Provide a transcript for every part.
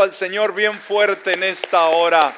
al Señor bien fuerte en esta hora.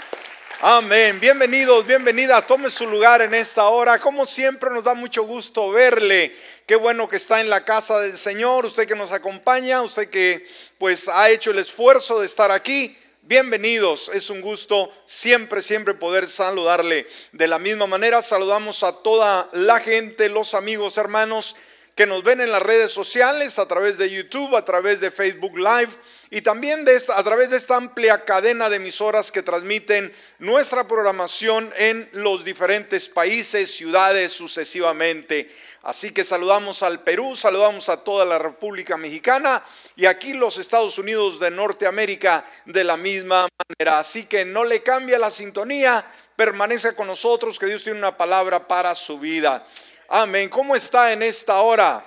Amén. Bienvenidos, bienvenida. Tome su lugar en esta hora. Como siempre nos da mucho gusto verle. Qué bueno que está en la casa del Señor. Usted que nos acompaña, usted que pues ha hecho el esfuerzo de estar aquí. Bienvenidos, es un gusto siempre, siempre poder saludarle. De la misma manera, saludamos a toda la gente, los amigos, hermanos que nos ven en las redes sociales, a través de YouTube, a través de Facebook Live y también a través de esta amplia cadena de emisoras que transmiten nuestra programación en los diferentes países, ciudades sucesivamente. Así que saludamos al Perú, saludamos a toda la República Mexicana y aquí los Estados Unidos de Norteamérica de la misma manera. Así que no le cambia la sintonía, permanece con nosotros, que Dios tiene una palabra para su vida. Amén. ¿Cómo está en esta hora?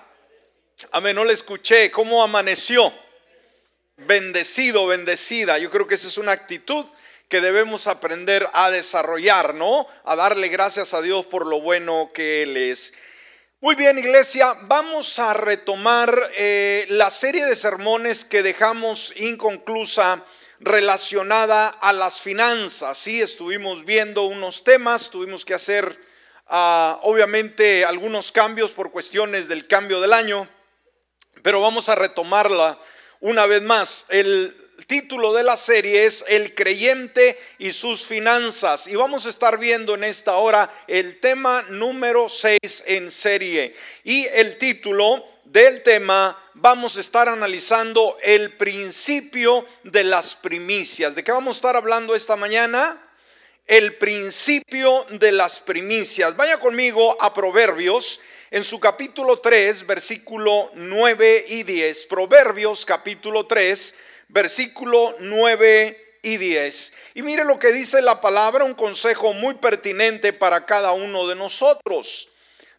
Amén. No le escuché. ¿Cómo amaneció? Bendecido, bendecida. Yo creo que esa es una actitud que debemos aprender a desarrollar, ¿no? A darle gracias a Dios por lo bueno que Él es. Muy bien, iglesia, vamos a retomar eh, la serie de sermones que dejamos inconclusa relacionada a las finanzas. Sí, estuvimos viendo unos temas, tuvimos que hacer obviamente algunos cambios por cuestiones del cambio del año, pero vamos a retomarla una vez más. El título de la serie es El creyente y sus finanzas y vamos a estar viendo en esta hora el tema número 6 en serie y el título del tema vamos a estar analizando el principio de las primicias. ¿De qué vamos a estar hablando esta mañana? el principio de las primicias. Vaya conmigo a Proverbios en su capítulo 3, versículo 9 y 10. Proverbios capítulo 3, versículo 9 y 10. Y mire lo que dice la palabra, un consejo muy pertinente para cada uno de nosotros.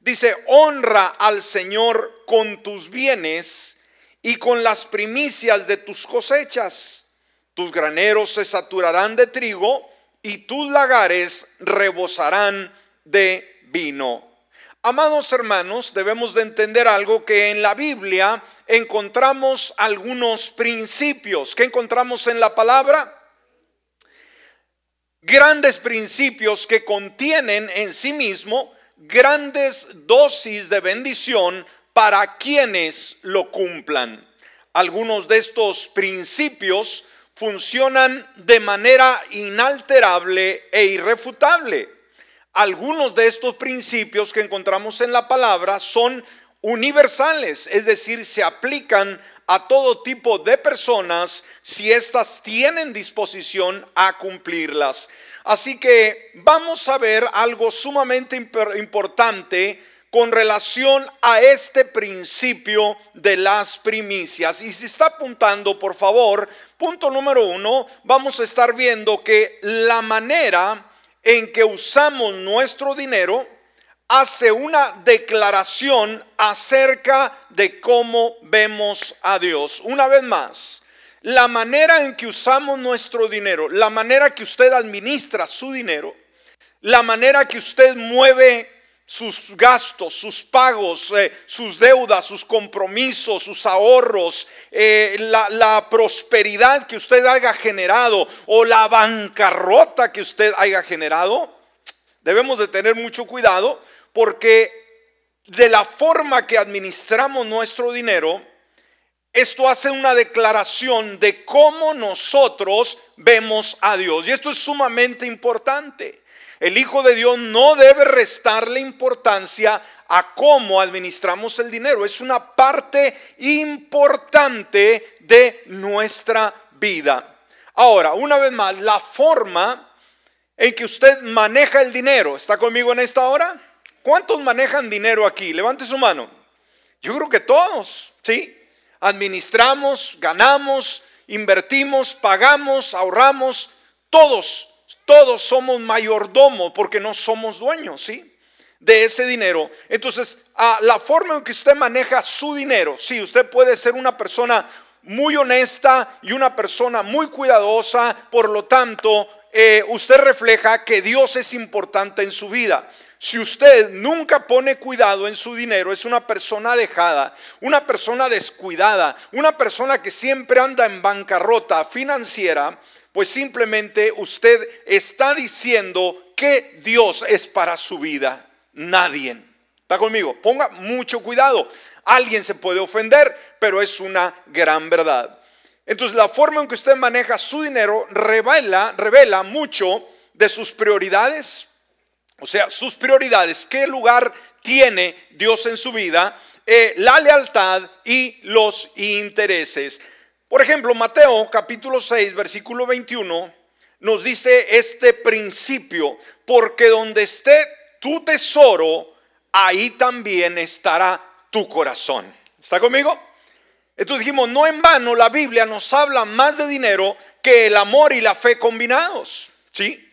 Dice, honra al Señor con tus bienes y con las primicias de tus cosechas. Tus graneros se saturarán de trigo y tus lagares rebosarán de vino. Amados hermanos, debemos de entender algo que en la Biblia encontramos algunos principios. ¿Qué encontramos en la palabra? Grandes principios que contienen en sí mismo grandes dosis de bendición para quienes lo cumplan. Algunos de estos principios funcionan de manera inalterable e irrefutable. Algunos de estos principios que encontramos en la palabra son universales, es decir, se aplican a todo tipo de personas si éstas tienen disposición a cumplirlas. Así que vamos a ver algo sumamente importante con relación a este principio de las primicias. Y si está apuntando, por favor, punto número uno, vamos a estar viendo que la manera en que usamos nuestro dinero hace una declaración acerca de cómo vemos a Dios. Una vez más, la manera en que usamos nuestro dinero, la manera que usted administra su dinero, la manera que usted mueve sus gastos, sus pagos, eh, sus deudas, sus compromisos, sus ahorros, eh, la, la, prosperidad que usted haya generado o la bancarrota que usted haya generado, debemos de tener mucho cuidado porque de la forma que administramos nuestro dinero, esto hace una declaración de cómo nosotros vemos a Dios. Y esto es sumamente importante. El Hijo de Dios no debe restarle importancia a cómo administramos el dinero. Es una parte importante de nuestra vida. Ahora, una vez más, la forma en que usted maneja el dinero, ¿está conmigo en esta hora? ¿Cuántos manejan dinero aquí? Levante su mano. Yo creo que todos, ¿sí? Administramos, ganamos, invertimos, pagamos, ahorramos, todos todos somos mayordomos porque no somos dueños, ¿sí? De ese dinero. Entonces, a la forma en que usted maneja su dinero, sí, usted puede ser una persona muy honesta y una persona muy cuidadosa, por lo tanto, eh, usted refleja que Dios es importante en su vida. si usted nunca pone cuidado en su dinero, es una persona dejada, una persona descuidada, una persona que siempre anda en bancarrota financiera, pues simplemente usted está diciendo que Dios es para su vida. Nadie. ¿Está conmigo? Ponga mucho cuidado. Alguien se puede ofender, pero es una gran verdad. Entonces la forma en que usted maneja su dinero revela, revela mucho de sus prioridades, o sea, sus prioridades, qué lugar tiene Dios en su vida, eh, la lealtad y los intereses. Por ejemplo, Mateo capítulo 6, versículo 21 nos dice este principio, porque donde esté tu tesoro, ahí también estará tu corazón. ¿Está conmigo? Entonces dijimos, no en vano la Biblia nos habla más de dinero que el amor y la fe combinados. ¿Sí?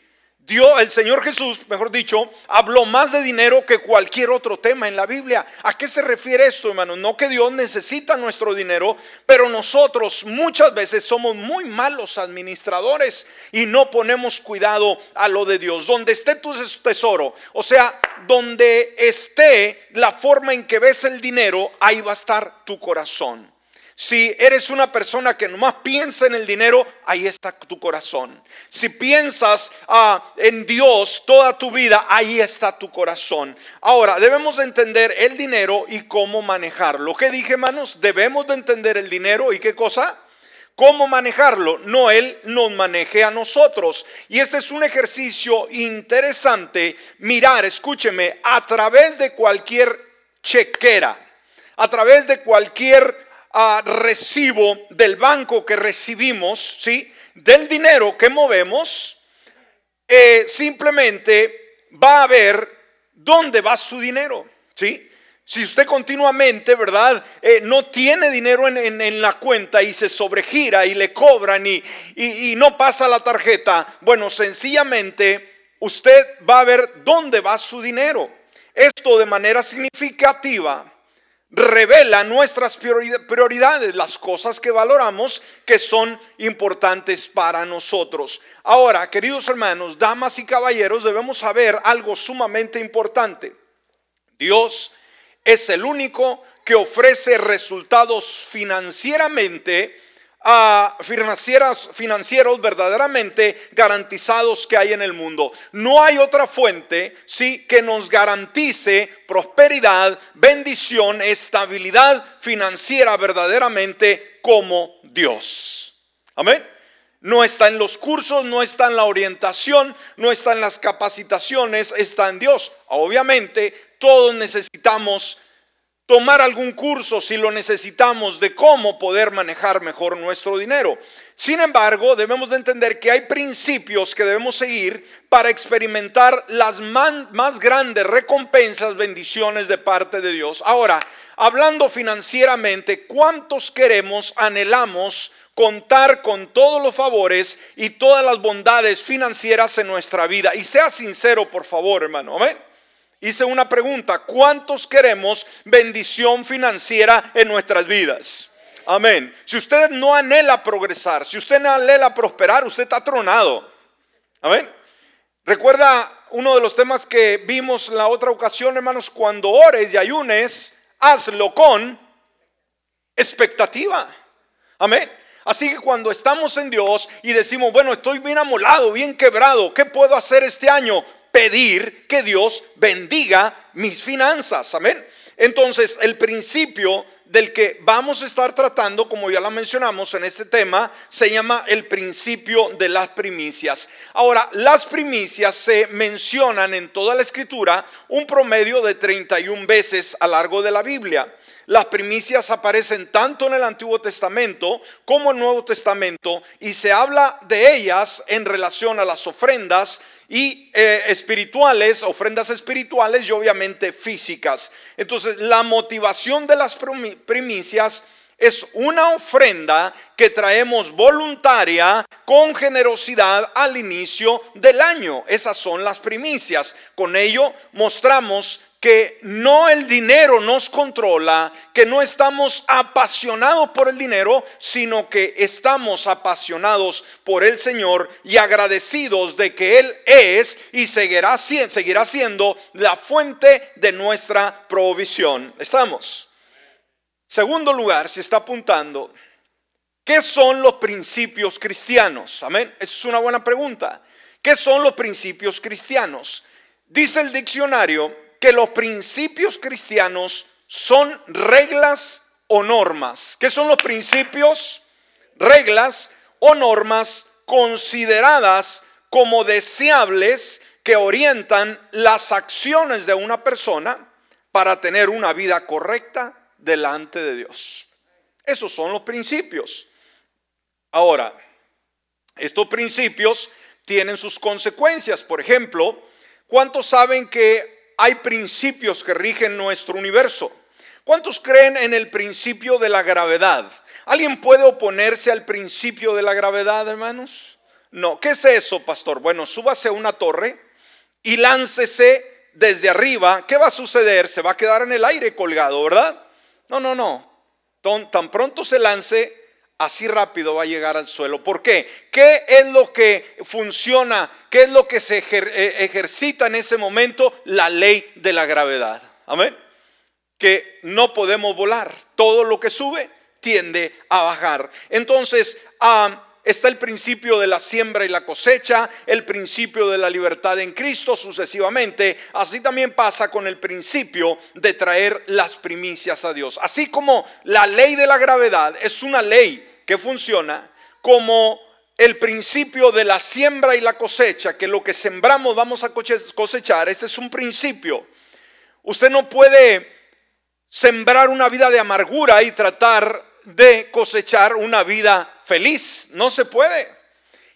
Dios, el Señor Jesús, mejor dicho, habló más de dinero que cualquier otro tema en la Biblia. ¿A qué se refiere esto, hermano? No que Dios necesita nuestro dinero, pero nosotros muchas veces somos muy malos administradores y no ponemos cuidado a lo de Dios. Donde esté tu tesoro, o sea, donde esté la forma en que ves el dinero, ahí va a estar tu corazón. Si eres una persona que nomás piensa en el dinero, ahí está tu corazón. Si piensas ah, en Dios toda tu vida, ahí está tu corazón. Ahora, debemos de entender el dinero y cómo manejarlo. ¿Qué dije, hermanos? Debemos de entender el dinero y qué cosa? cómo manejarlo. No Él nos maneje a nosotros. Y este es un ejercicio interesante. Mirar, escúcheme, a través de cualquier chequera, a través de cualquier recibo del banco que recibimos, ¿sí? Del dinero que movemos, eh, simplemente va a ver dónde va su dinero, ¿sí? Si usted continuamente, ¿verdad? Eh, no tiene dinero en, la cuenta y se sobregira y le cobran y, y no pasa la tarjeta, bueno, sencillamente usted va a ver dónde va su dinero. Esto de manera significativa revela nuestras prioridades, las cosas que valoramos que son importantes para nosotros. Ahora, queridos hermanos, damas y caballeros, debemos saber algo sumamente importante. Dios es el único que ofrece resultados financieramente a financieros, financieros verdaderamente garantizados que hay en el mundo. No hay otra fuente sí que nos garantice prosperidad, bendición, estabilidad financiera verdaderamente como Dios. Amén. No está en los cursos, no está en la orientación, no está en las capacitaciones, está en Dios. Obviamente, todos necesitamos tomar algún curso si lo necesitamos de cómo poder manejar mejor nuestro dinero. Sin embargo, debemos de entender que hay principios que debemos seguir para experimentar las más grandes recompensas, bendiciones de parte de Dios. Ahora, hablando financieramente, ¿cuántos queremos, anhelamos contar con todos los favores y todas las bondades financieras en nuestra vida? Y sea sincero, por favor, hermano. Amén hice una pregunta, ¿cuántos queremos bendición financiera en nuestras vidas? Amén. Si usted no anhela progresar, si usted no anhela prosperar, usted está tronado. Amén. Recuerda uno de los temas que vimos la otra ocasión, hermanos, cuando ores y ayunes, hazlo con expectativa. Amén. Así que cuando estamos en Dios y decimos, bueno, estoy bien amolado, bien quebrado, ¿qué puedo hacer este año? Pedir que Dios bendiga mis finanzas. Amén. Entonces, el principio del que vamos a estar tratando, como ya lo mencionamos en este tema, se llama el principio de las primicias. Ahora, las primicias se mencionan en toda la escritura un promedio de 31 veces a lo largo de la Biblia. Las primicias aparecen tanto en el Antiguo Testamento como en el Nuevo Testamento y se habla de ellas en relación a las ofrendas y eh, espirituales, ofrendas espirituales y obviamente físicas. Entonces, la motivación de las primicias es una ofrenda que traemos voluntaria con generosidad al inicio del año. Esas son las primicias. Con ello mostramos que no el dinero nos controla, que no estamos apasionados por el dinero, sino que estamos apasionados por el Señor y agradecidos de que Él es y seguirá, seguirá siendo la fuente de nuestra provisión. ¿Estamos? Segundo lugar, si está apuntando, ¿qué son los principios cristianos? Amén. Esa es una buena pregunta. ¿Qué son los principios cristianos? Dice el diccionario que los principios cristianos son reglas o normas. ¿Qué son los principios? Reglas o normas consideradas como deseables que orientan las acciones de una persona para tener una vida correcta delante de Dios. Esos son los principios. Ahora, estos principios tienen sus consecuencias. Por ejemplo, ¿cuántos saben que hay principios que rigen nuestro universo? ¿Cuántos creen en el principio de la gravedad? ¿Alguien puede oponerse al principio de la gravedad, hermanos? No. ¿Qué es eso, pastor? Bueno, súbase a una torre y láncese desde arriba. ¿Qué va a suceder? Se va a quedar en el aire colgado, ¿verdad? No, no, no. Tan pronto se lance, así rápido va a llegar al suelo. ¿Por qué? ¿Qué es lo que funciona? ¿Qué es lo que se eh, ejercita en ese momento? La ley de la gravedad. Amén. Que no podemos volar. Todo lo que sube tiende a bajar. Entonces, a está el principio de la siembra y la cosecha, el principio de la libertad en Cristo sucesivamente. Así también pasa con el principio de traer las primicias a Dios. Así como la ley de la gravedad es una ley que funciona como el principio de la siembra y la cosecha, que lo que sembramos vamos a cosechar, ese es un principio. Usted no puede sembrar una vida de amargura y tratar de cosechar una vida feliz. No se puede.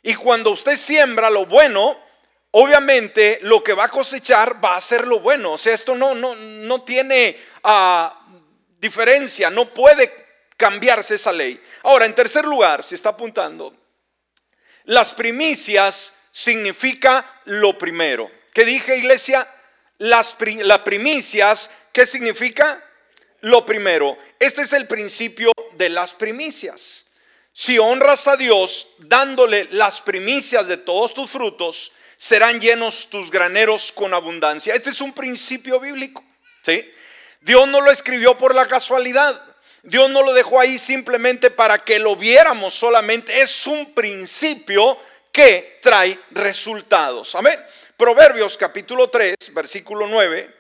Y cuando usted siembra lo bueno, obviamente lo que va a cosechar va a ser lo bueno. O sea, esto no, no, no tiene ah, diferencia, no puede cambiarse esa ley. Ahora, en tercer lugar, si está apuntando, las primicias significa lo primero. ¿Qué dije, iglesia? Las, las primicias, ¿qué significa? Lo primero. Este es el principio de las primicias. Si honras a Dios dándole las primicias de todos tus frutos, serán llenos tus graneros con abundancia. Este es un principio bíblico. ¿sí? Dios no lo escribió por la casualidad. Dios no lo dejó ahí simplemente para que lo viéramos solamente. Es un principio que trae resultados. Amén. Proverbios capítulo 3, versículo 9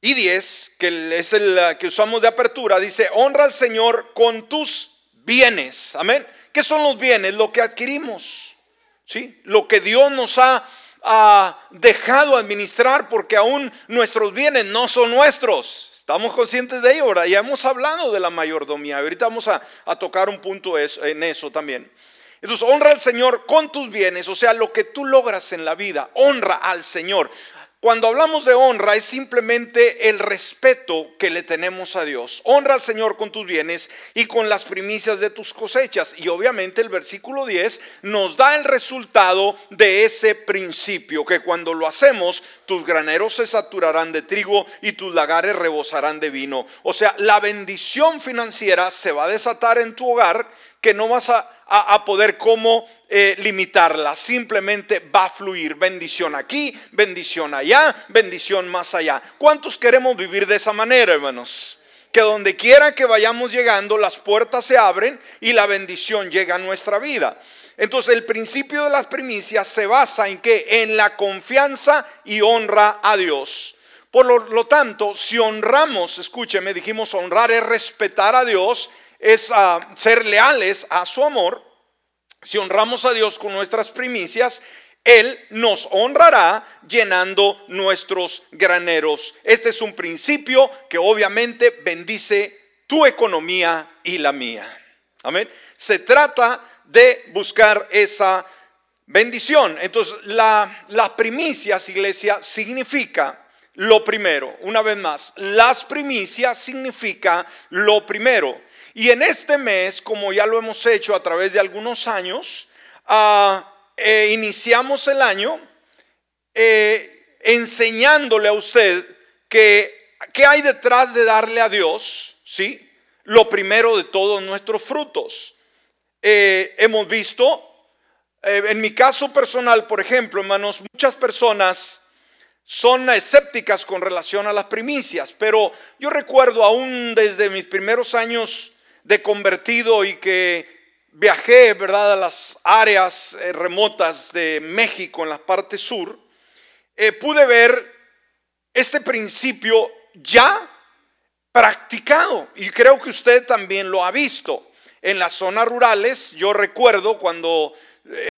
y 10, que es el que usamos de apertura, dice, honra al Señor con tus bienes. Amén. ¿Qué son los bienes? Lo que adquirimos. ¿Sí? Lo que Dios nos ha, dejado administrar porque aún nuestros bienes no son nuestros. Estamos conscientes de ello, ahora ya hemos hablado de la mayordomía. Ahorita vamos a, a tocar un punto en eso también. Entonces, honra al Señor con tus bienes, o sea, lo que tú logras en la vida, honra al Señor. Cuando hablamos de honra es simplemente el respeto que le tenemos a Dios. Honra al Señor con tus bienes y con las primicias de tus cosechas. Y obviamente el versículo 10 nos da el resultado de ese principio, que cuando lo hacemos, tus graneros se saturarán de trigo y tus lagares rebosarán de vino. O sea, la bendición financiera se va a desatar en tu hogar que no vas a, poder cómo eh, limitarla. Simplemente va a fluir bendición aquí, bendición allá, bendición más allá. ¿Cuántos queremos vivir de esa manera, hermanos? Que donde quiera que vayamos llegando, las puertas se abren y la bendición llega a nuestra vida. Entonces el principio de las primicias se basa en que en la confianza y honra a Dios. Por lo, lo tanto, si honramos, escúcheme, dijimos honrar es respetar a Dios es a ser leales a su amor. Si honramos a Dios con nuestras primicias, Él nos honrará llenando nuestros graneros. Este es un principio que obviamente bendice tu economía y la mía. Amén. Se trata de buscar esa bendición. Entonces, la, las primicias, iglesia, significa lo primero. Una vez más, las primicias significa lo primero. Y en este mes, como ya lo hemos hecho a través de algunos años, ah, eh, iniciamos el año eh, enseñándole a usted que ¿qué hay detrás de darle a Dios? ¿Sí? Lo primero de todos nuestros frutos. Eh, hemos visto, en mi caso personal, por ejemplo, hermanos, muchas personas son escépticas con relación a las primicias, pero yo recuerdo aún desde mis primeros años de convertido y que viajé, ¿verdad?, a las áreas eh, remotas de México, en la parte sur, eh, pude ver este principio ya practicado y creo que usted también lo ha visto. En las zonas rurales, yo recuerdo cuando... Eh,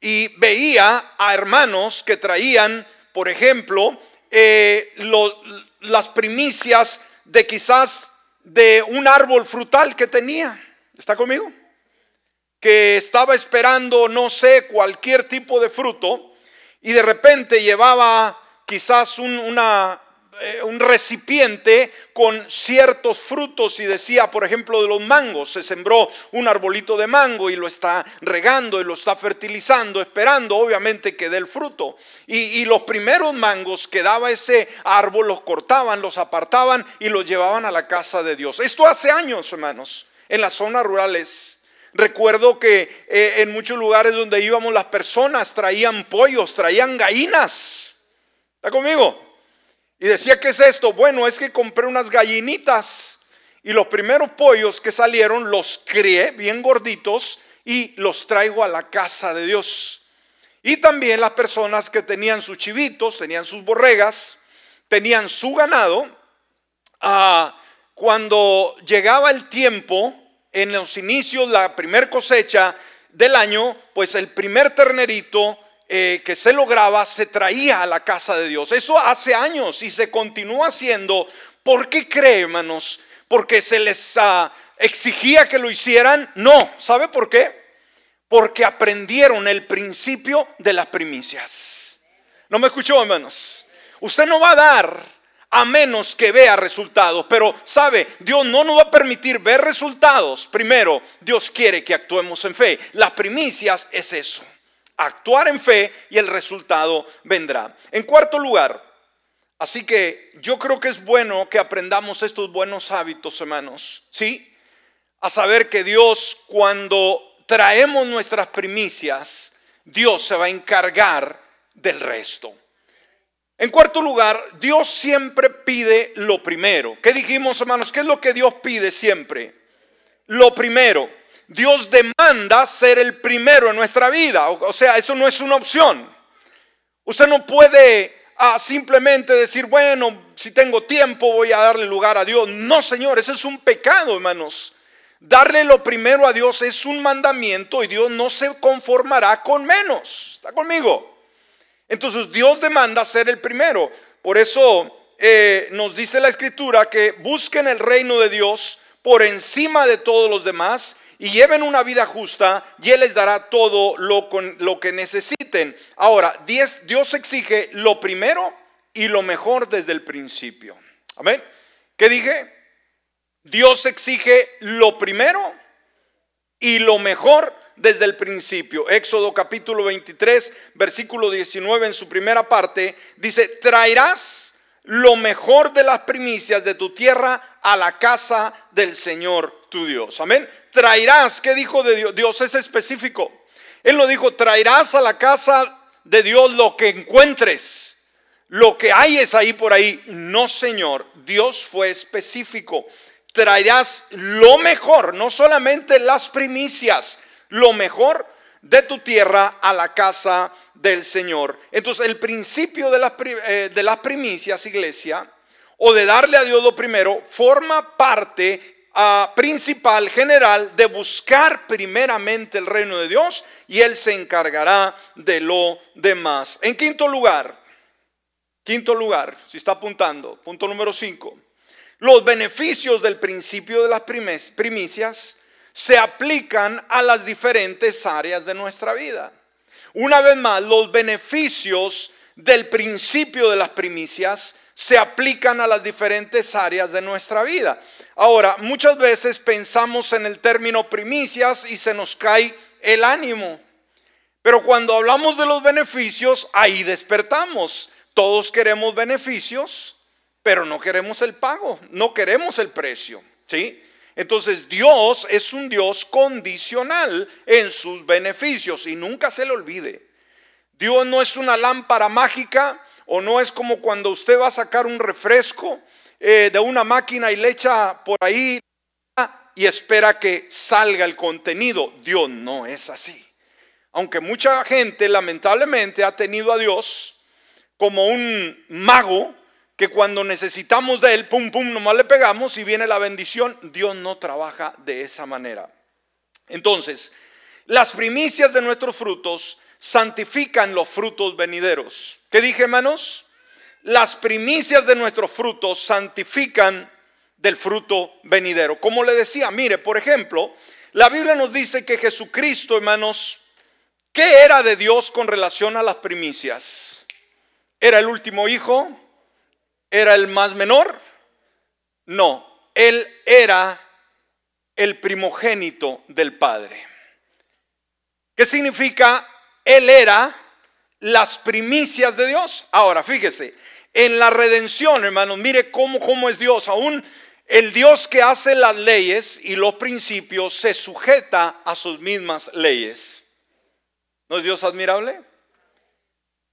y veía a hermanos que traían, por ejemplo, las primicias de quizás de un árbol frutal que tenía. ¿Está conmigo? Que estaba esperando, no sé, cualquier tipo de fruto y de repente llevaba quizás un, una, eh, un recipiente con ciertos frutos y decía, por ejemplo, de los mangos, se sembró un arbolito de mango y lo está regando y lo está fertilizando, esperando obviamente que dé el fruto. Y, los primeros mangos que daba ese árbol los cortaban, los apartaban y los llevaban a la casa de Dios. Esto hace años, hermanos, en las zonas rurales. Recuerdo que eh, en muchos lugares donde íbamos las personas traían pollos, traían gallinas. ¿Está conmigo? Y decía, ¿qué es esto? Bueno, es que compré unas gallinitas y los primeros pollos que salieron los crié bien gorditos y los traigo a la casa de Dios. Y también las personas que tenían sus chivitos, tenían sus borregas, tenían su ganado, ah, cuando llegaba el tiempo, en los inicios, la primer cosecha del año, pues el primer ternerito eh, que se lograba se traía a la casa de Dios. Eso hace años y se continúa haciendo. ¿Por qué cree, hermanos? Porque se les ah, exigía que lo hicieran. No, ¿sabe por qué? Porque aprendieron el principio de las primicias. ¿No me escuchó, hermanos? Usted no va a dar a menos que vea resultados. Pero, ¿sabe? Dios no nos va a permitir ver resultados. Primero, Dios quiere que actuemos en fe. Las primicias es eso actuar en fe y el resultado vendrá. En cuarto lugar, así que yo creo que es bueno que aprendamos estos buenos hábitos, hermanos, ¿sí? A saber que Dios cuando traemos nuestras primicias, Dios se va a encargar del resto. En cuarto lugar, Dios siempre pide lo primero. ¿Qué dijimos, hermanos? ¿Qué es lo que Dios pide siempre? Lo primero. Dios demanda ser el primero en nuestra vida. O sea, eso no es una opción. Usted no puede ah, simplemente decir, bueno, si tengo tiempo voy a darle lugar a Dios. No, Señor, ese es un pecado, hermanos. Darle lo primero a Dios es un mandamiento y Dios no se conformará con menos. ¿Está conmigo? Entonces Dios demanda ser el primero. Por eso eh, nos dice la escritura que busquen el reino de Dios por encima de todos los demás y lleven una vida justa y Él les dará todo lo, con, lo que necesiten. Ahora, Dios, exige lo primero y lo mejor desde el principio. Amén. ¿Qué dije? Dios exige lo primero y lo mejor desde el principio. Éxodo capítulo 23, versículo 19 en su primera parte, dice, traerás lo mejor de las primicias de tu tierra a la casa del Señor tu Dios. Amén traerás, ¿qué dijo de Dios? Dios es específico. Él lo dijo, traerás a la casa de Dios lo que encuentres. Lo que hay es ahí por ahí. No, Señor, Dios fue específico. Traerás lo mejor, no solamente las primicias, lo mejor de tu tierra a la casa del Señor. Entonces, el principio de las, eh, primicias, iglesia, o de darle a Dios lo primero, forma parte principal, general, de buscar primeramente el reino de Dios y Él se encargará de lo demás. En quinto lugar, quinto lugar, si está apuntando, punto número cinco, los beneficios del principio de las primicias se aplican a las diferentes áreas de nuestra vida. Una vez más, los beneficios del principio de las primicias se aplican a las diferentes áreas de nuestra vida. Ahora, muchas veces pensamos en el término primicias y se nos cae el ánimo. Pero cuando hablamos de los beneficios, ahí despertamos. todos queremos beneficios, pero no queremos el pago, no queremos el precio, ¿sí? Entonces Dios es un Dios condicional en sus beneficios y nunca se le olvide. Dios no es una lámpara mágica o no es como cuando usted va a sacar un refresco eh, de una máquina y le echa por ahí y espera que salga el contenido. Dios no es así. Aunque mucha gente lamentablemente ha tenido a Dios como un mago que cuando necesitamos de él, pum, pum, nomás le pegamos y viene la bendición. Dios no trabaja de esa manera. Entonces, las primicias de nuestros frutos santifican los frutos venideros. ¿Qué dije, hermanos? Las primicias de nuestros frutos santifican del fruto venidero. Como le decía, mire, por ejemplo, la Biblia nos dice que Jesucristo, hermanos, ¿qué era de Dios con relación a las primicias? ¿Era el último hijo? ¿Era el más menor? No, él era el primogénito del Padre. ¿Qué significa? Él era las primicias de Dios. Ahora, fíjese, en la redención, hermanos, mire cómo, cómo es Dios. Aún el Dios que hace las leyes y los principios se sujeta a sus mismas leyes. ¿No es Dios admirable?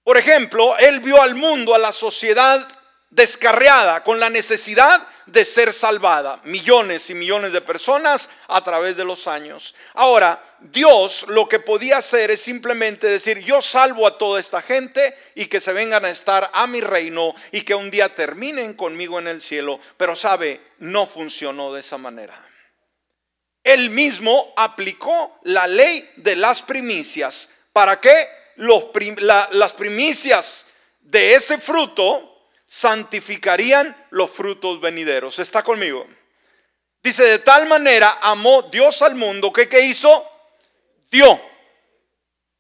Por ejemplo, Él vio al mundo, a la sociedad descarriada, con la necesidad de ser salvada. Millones y millones de personas a través de los años. Ahora, Dios lo que podía hacer es simplemente decir, yo salvo a toda esta gente y que se vengan a estar a mi reino y que un día terminen conmigo en el cielo. Pero sabe, no funcionó de esa manera. Él mismo aplicó la ley de las primicias. ¿Para qué? las primicias de ese fruto santificarían los frutos venideros. ¿Está conmigo? Dice, de tal manera amó Dios al mundo que ¿qué hizo? Dio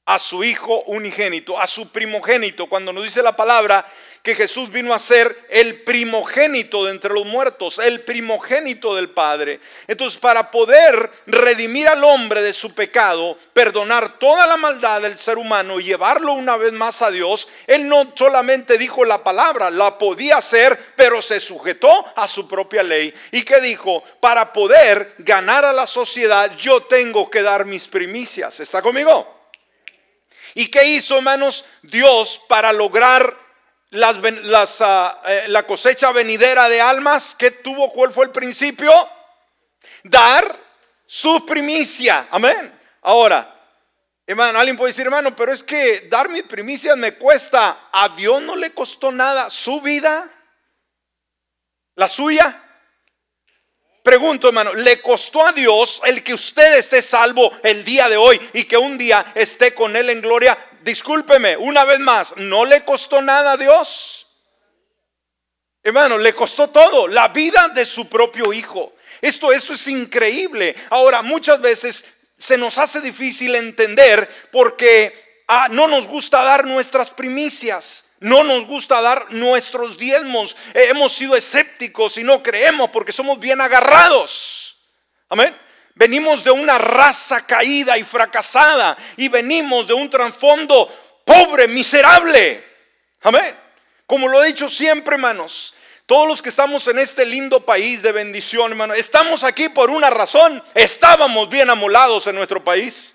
a su Hijo unigénito, a su primogénito. Cuando nos dice la palabra que Jesús vino a ser el primogénito de entre los muertos, el primogénito del Padre. Entonces, para poder redimir al hombre de su pecado, perdonar toda la maldad del ser humano y llevarlo una vez más a Dios, Él no solamente dijo la palabra, la podía hacer, pero se sujetó a su propia ley. ¿Y qué dijo? Para poder ganar a la sociedad, yo tengo que dar mis primicias. ¿Está conmigo? ¿Y qué hizo, hermanos, Dios para lograr las, ah, eh, la cosecha venidera de almas que tuvo, ¿cuál fue el principio? Dar su primicia. Amén. Ahora, hermano, alguien puede decir, hermano, pero es que dar mi primicia me cuesta. A Dios no le costó nada su vida, la suya. Pregunto, hermano, ¿le costó a Dios el que usted esté salvo el día de hoy y que un día esté con Él en gloria? discúlpeme, una vez más, no le costó nada a Dios. Hermano, le costó todo, la vida de su propio hijo. Esto, esto es increíble. Ahora, muchas veces se nos hace difícil entender porque ah, no nos gusta dar nuestras primicias. No nos gusta dar nuestros diezmos. hemos sido escépticos y no creemos porque somos bien agarrados. Amén. Venimos de una raza caída y fracasada y venimos de un trasfondo pobre, miserable. Amén. Como lo he dicho siempre, hermanos, todos los que estamos en este lindo país de bendición, hermano, estamos aquí por una razón. Estábamos bien amolados en nuestro país.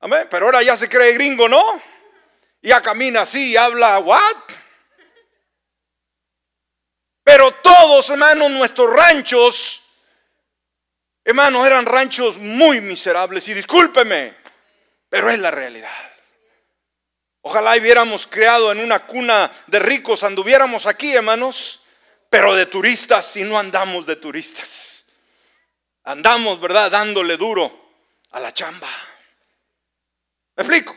Amén. Pero ahora ya se cree gringo, ¿no? Ya camina así y habla, ¿what? Pero todos, hermanos, nuestros ranchos Hermanos, eran ranchos muy miserables y discúlpeme, pero es la realidad. Ojalá hubiéramos creado en una cuna de ricos, anduviéramos aquí, hermanos, pero de turistas y no andamos de turistas. Andamos, ¿verdad? Dándole duro a la chamba. ¿Me explico?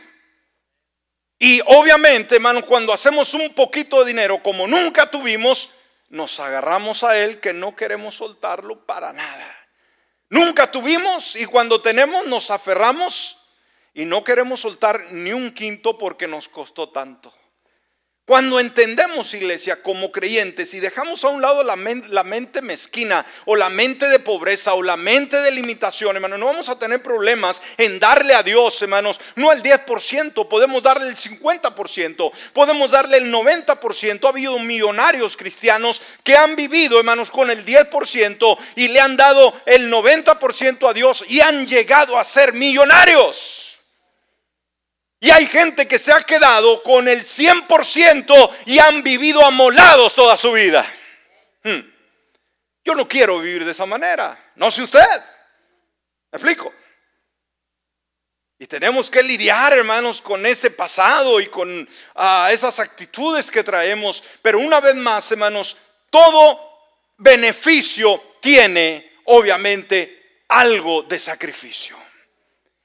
Y obviamente, hermanos, cuando hacemos un poquito de dinero como nunca tuvimos, nos agarramos a él que no queremos soltarlo para nada. Nunca tuvimos y cuando tenemos nos aferramos y no queremos soltar ni un quinto porque nos costó tanto. Cuando entendemos, iglesia, como creyentes y dejamos a un lado la, mente mezquina o la mente de pobreza o la mente de limitación, hermano, no vamos a tener problemas en darle a Dios, hermanos, no el 10%, podemos darle el 50%, podemos darle el 90%. Ha habido millonarios cristianos que han vivido, hermanos, con el 10% y le han dado el 90% a Dios y han llegado a ser millonarios. Y hay gente que se ha quedado con el 100% y han vivido amolados toda su vida. Hmm. Yo no quiero vivir de esa manera. No sé usted. ¿Me explico? Y tenemos que lidiar, hermanos, con ese pasado y con ah, esas actitudes que traemos. Pero una vez más, hermanos, todo beneficio tiene, obviamente, algo de sacrificio.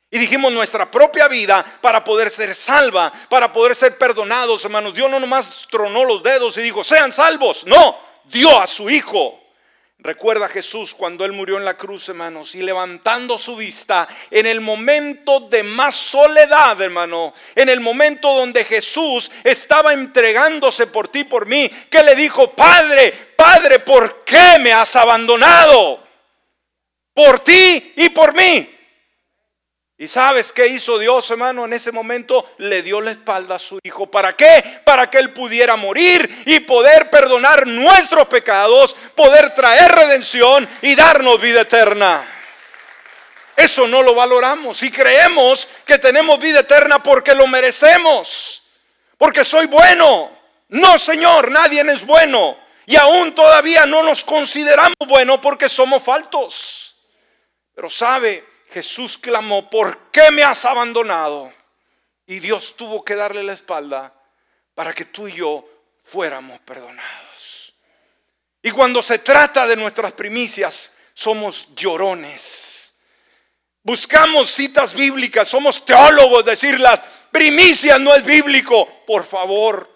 Y dijimos nuestra propia vida para poder ser salva, para poder ser perdonados, hermanos. Dios no nomás tronó los dedos y dijo, sean salvos. No, dio a su Hijo. Recuerda Jesús cuando Él murió en la cruz, hermanos, y levantando su vista en el momento de más soledad, hermano, en el momento donde Jesús estaba entregándose por ti, por mí, que le dijo, Padre, Padre, ¿por qué me has abandonado? Por ti y por mí. ¿Y sabes qué hizo Dios, hermano? En ese momento le dio la espalda a su hijo. ¿Para qué? Para que él pudiera morir y poder perdonar nuestros pecados, poder traer redención y darnos vida eterna. Eso no lo valoramos y creemos que tenemos vida eterna porque lo merecemos, porque soy bueno. No, Señor, nadie es bueno. Y aún todavía no nos consideramos buenos porque somos faltos. Pero sabe, Jesús clamó, ¿por qué me has abandonado? Y Dios tuvo que darle la espalda para que tú y yo fuéramos perdonados. Y cuando se trata de nuestras primicias, somos llorones. Buscamos citas bíblicas, somos teólogos, decir las primicias no es bíblico. Por favor,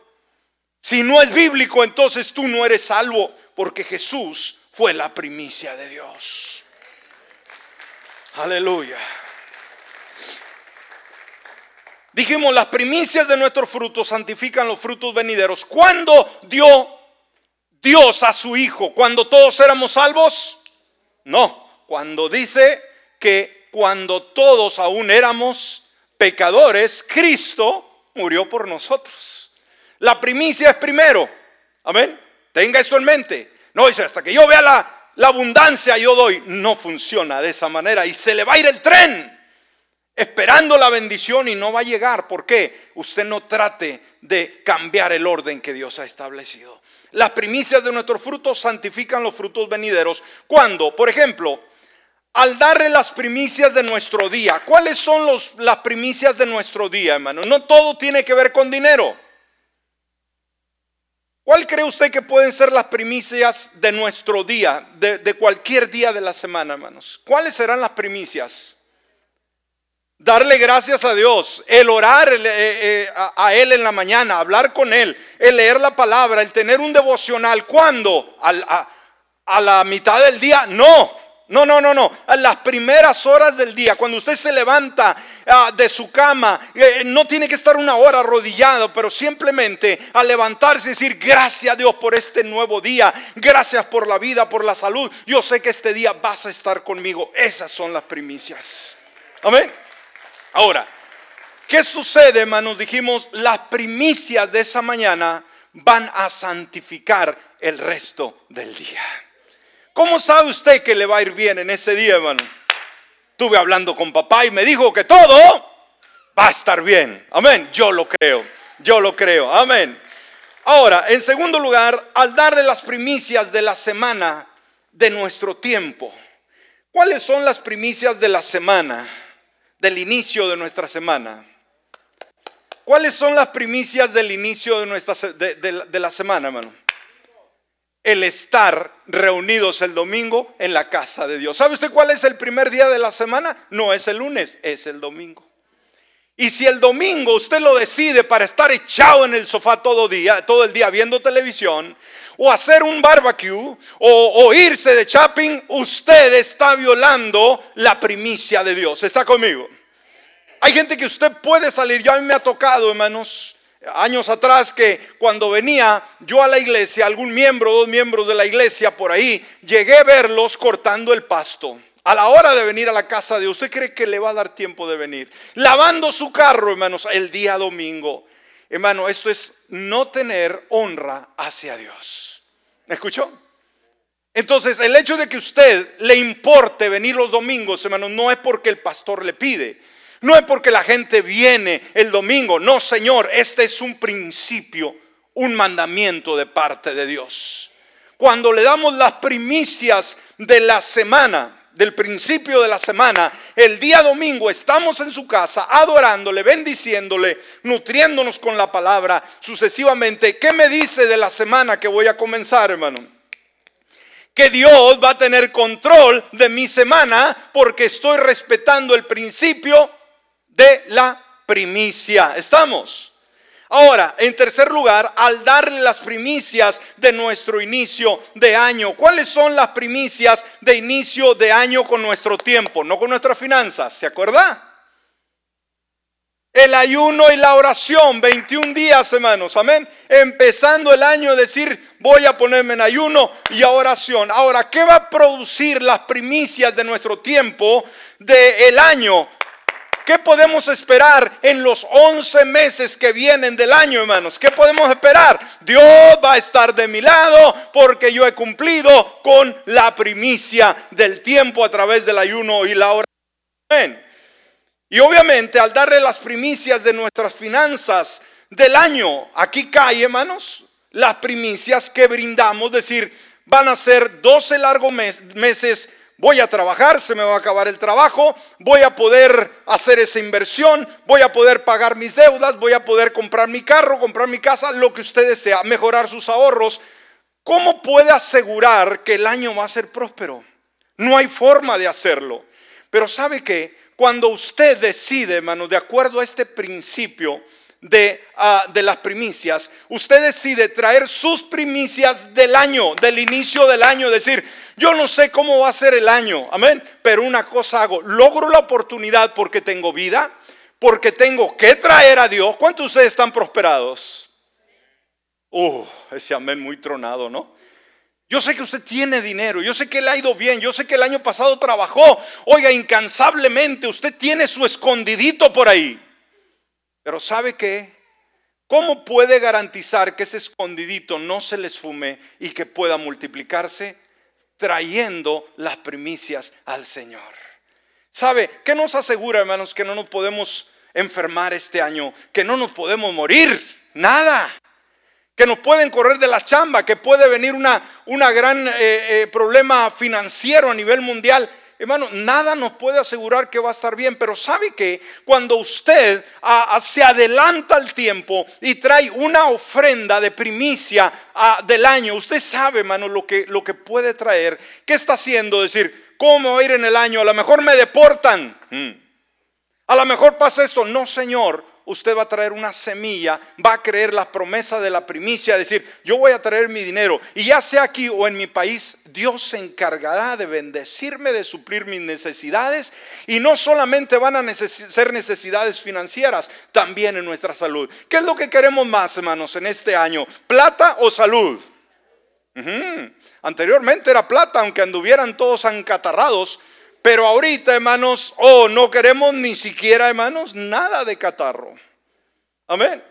si no es bíblico, entonces tú no eres salvo, porque Jesús fue la primicia de Dios. Aleluya. Dijimos, las primicias de nuestros frutos santifican los frutos venideros. ¿Cuándo dio Dios a su Hijo? ¿Cuando todos éramos salvos? No, cuando dice que cuando todos aún éramos pecadores, Cristo murió por nosotros. La primicia es primero. Amén. Tenga esto en mente. No dice, hasta que yo vea la, la abundancia yo doy, no funciona de esa manera. Y se le va a ir el tren esperando la bendición y no va a llegar. ¿Por qué? Usted no trate de cambiar el orden que Dios ha establecido. Las primicias de nuestros frutos santifican los frutos venideros. Cuando, por ejemplo, al darle las primicias de nuestro día, ¿cuáles son las primicias de nuestro día, hermano? No todo tiene que ver con dinero. ¿Cuál cree usted que pueden ser las primicias de nuestro día, de, cualquier día de la semana, hermanos? ¿Cuáles serán las primicias? Darle gracias a Dios, el orar eh, eh, a, Él en la mañana, hablar con Él, el leer la palabra, el tener un devocional. ¿Cuándo? a la mitad del día. No, no, no, no, no. A las primeras horas del día, cuando usted se levanta ah, de su cama, eh, no tiene que estar una hora arrodillado, pero simplemente al levantarse y decir, gracias a Dios por este nuevo día, gracias por la vida, por la salud. Yo sé que este día vas a estar conmigo. Esas son las primicias. Amén. Ahora, ¿qué sucede, hermanos? Dijimos, las primicias de esa mañana van a santificar el resto del día. ¿Cómo sabe usted que le va a ir bien en ese día, hermano? Estuve hablando con papá y me dijo que todo va a estar bien. Amén. Yo lo creo. Yo lo creo. Amén. Ahora, en segundo lugar, al darle las primicias de la semana de nuestro tiempo. ¿Cuáles son las primicias de la semana? Del inicio de nuestra semana. ¿Cuáles son las primicias del inicio de, nuestra, de la semana, hermano? El estar reunidos el domingo en la casa de Dios. ¿Sabe usted cuál es el primer día de la semana? No es el lunes, es el domingo. Y si el domingo usted lo decide para estar echado en el sofá todo, día, todo el día viendo televisión, o hacer un barbecue, o, irse de shopping, usted está violando la primicia de Dios. ¿Está conmigo? Hay gente que usted puede salir, ya a mí me ha tocado, hermanos, años atrás que cuando venía yo a la iglesia, algún miembro, dos miembros de la iglesia por ahí, llegué a verlos cortando el pasto. A la hora de venir a la casa de ¿usted cree que le va a dar tiempo de venir? Lavando su carro, hermanos, el día domingo. Hermano, esto es no tener honra hacia Dios. ¿Me escuchó? Entonces, el hecho de que usted le importe venir los domingos, hermano, no es porque el pastor le pide. No es porque la gente viene el domingo. No, Señor, este es un principio, un mandamiento de parte de Dios. Cuando le damos las primicias de la semana, del principio de la semana, el día domingo estamos en su casa adorándole, bendiciéndole, nutriéndonos con la palabra sucesivamente. ¿Qué me dice de la semana que voy a comenzar, hermano? Que Dios va a tener control de mi semana porque estoy respetando el principio de la primicia. ¿Estamos? Ahora, en tercer lugar, al darle las primicias de nuestro inicio de año. ¿Cuáles son las primicias de inicio de año con nuestro tiempo? No con nuestras finanzas, ¿se acuerda? El ayuno y la oración, 21 días, hermanos, amén. Empezando el año, decir, voy a ponerme en ayuno y a oración. Ahora, ¿qué va a producir las primicias de nuestro tiempo del año? ¿Qué podemos esperar en los 11 meses que vienen del año, hermanos? ¿Qué podemos esperar? Dios va a estar de mi lado porque yo he cumplido con la primicia del tiempo a través del ayuno y la oración. Y obviamente al darle las primicias de nuestras finanzas del año, aquí cae, hermanos, las primicias que brindamos, decir, van a ser 12 largos meses Voy a trabajar, se me va a acabar el trabajo, voy a poder hacer esa inversión, voy a poder pagar mis deudas, voy a poder comprar mi carro, comprar mi casa, lo que usted desea, mejorar sus ahorros. ¿Cómo puede asegurar que el año va a ser próspero? No hay forma de hacerlo. Pero sabe que cuando usted decide, hermano, de acuerdo a este principio, de, ah, de, las primicias, usted decide traer sus primicias del año, del inicio del año, decir, yo no sé cómo va a ser el año, amén, pero una cosa hago, logro la oportunidad porque tengo vida, porque tengo que traer a Dios. ¿Cuántos de ustedes están prosperados? Uh, ese amén muy tronado, ¿no? Yo sé que usted tiene dinero, yo sé que le ha ido bien, yo sé que el año pasado trabajó, oiga, incansablemente, usted tiene su escondidito por ahí. Pero ¿sabe qué? ¿Cómo puede garantizar que ese escondidito no se les fume y que pueda multiplicarse? Trayendo las primicias al Señor. ¿Sabe? ¿Qué nos asegura, hermanos, que no nos podemos enfermar este año? Que no nos podemos morir. Nada. Que nos pueden correr de la chamba, que puede venir una, una gran eh, eh, problema financiero a nivel mundial. Hermano, nada nos puede asegurar que va a estar bien, pero sabe que cuando usted se adelanta al tiempo y trae una ofrenda de primicia del año, usted sabe, hermano, lo que, lo que puede traer. ¿Qué está haciendo? Decir, ¿cómo ir en el año? A lo mejor me deportan. Mm. A lo mejor pasa esto. No, Señor usted va a traer una semilla, va a creer las promesas de la primicia, decir, yo voy a traer mi dinero y ya sea aquí o en mi país, Dios se encargará de bendecirme, de suplir mis necesidades y no solamente van a ser necesidades financieras, también en nuestra salud. ¿Qué es lo que queremos más, hermanos, en este año? ¿Plata o salud? Anteriormente era plata, aunque anduvieran todos ancatarrados, pero ahorita, hermanos, oh, no queremos ni siquiera, hermanos, nada de catarro. Amén.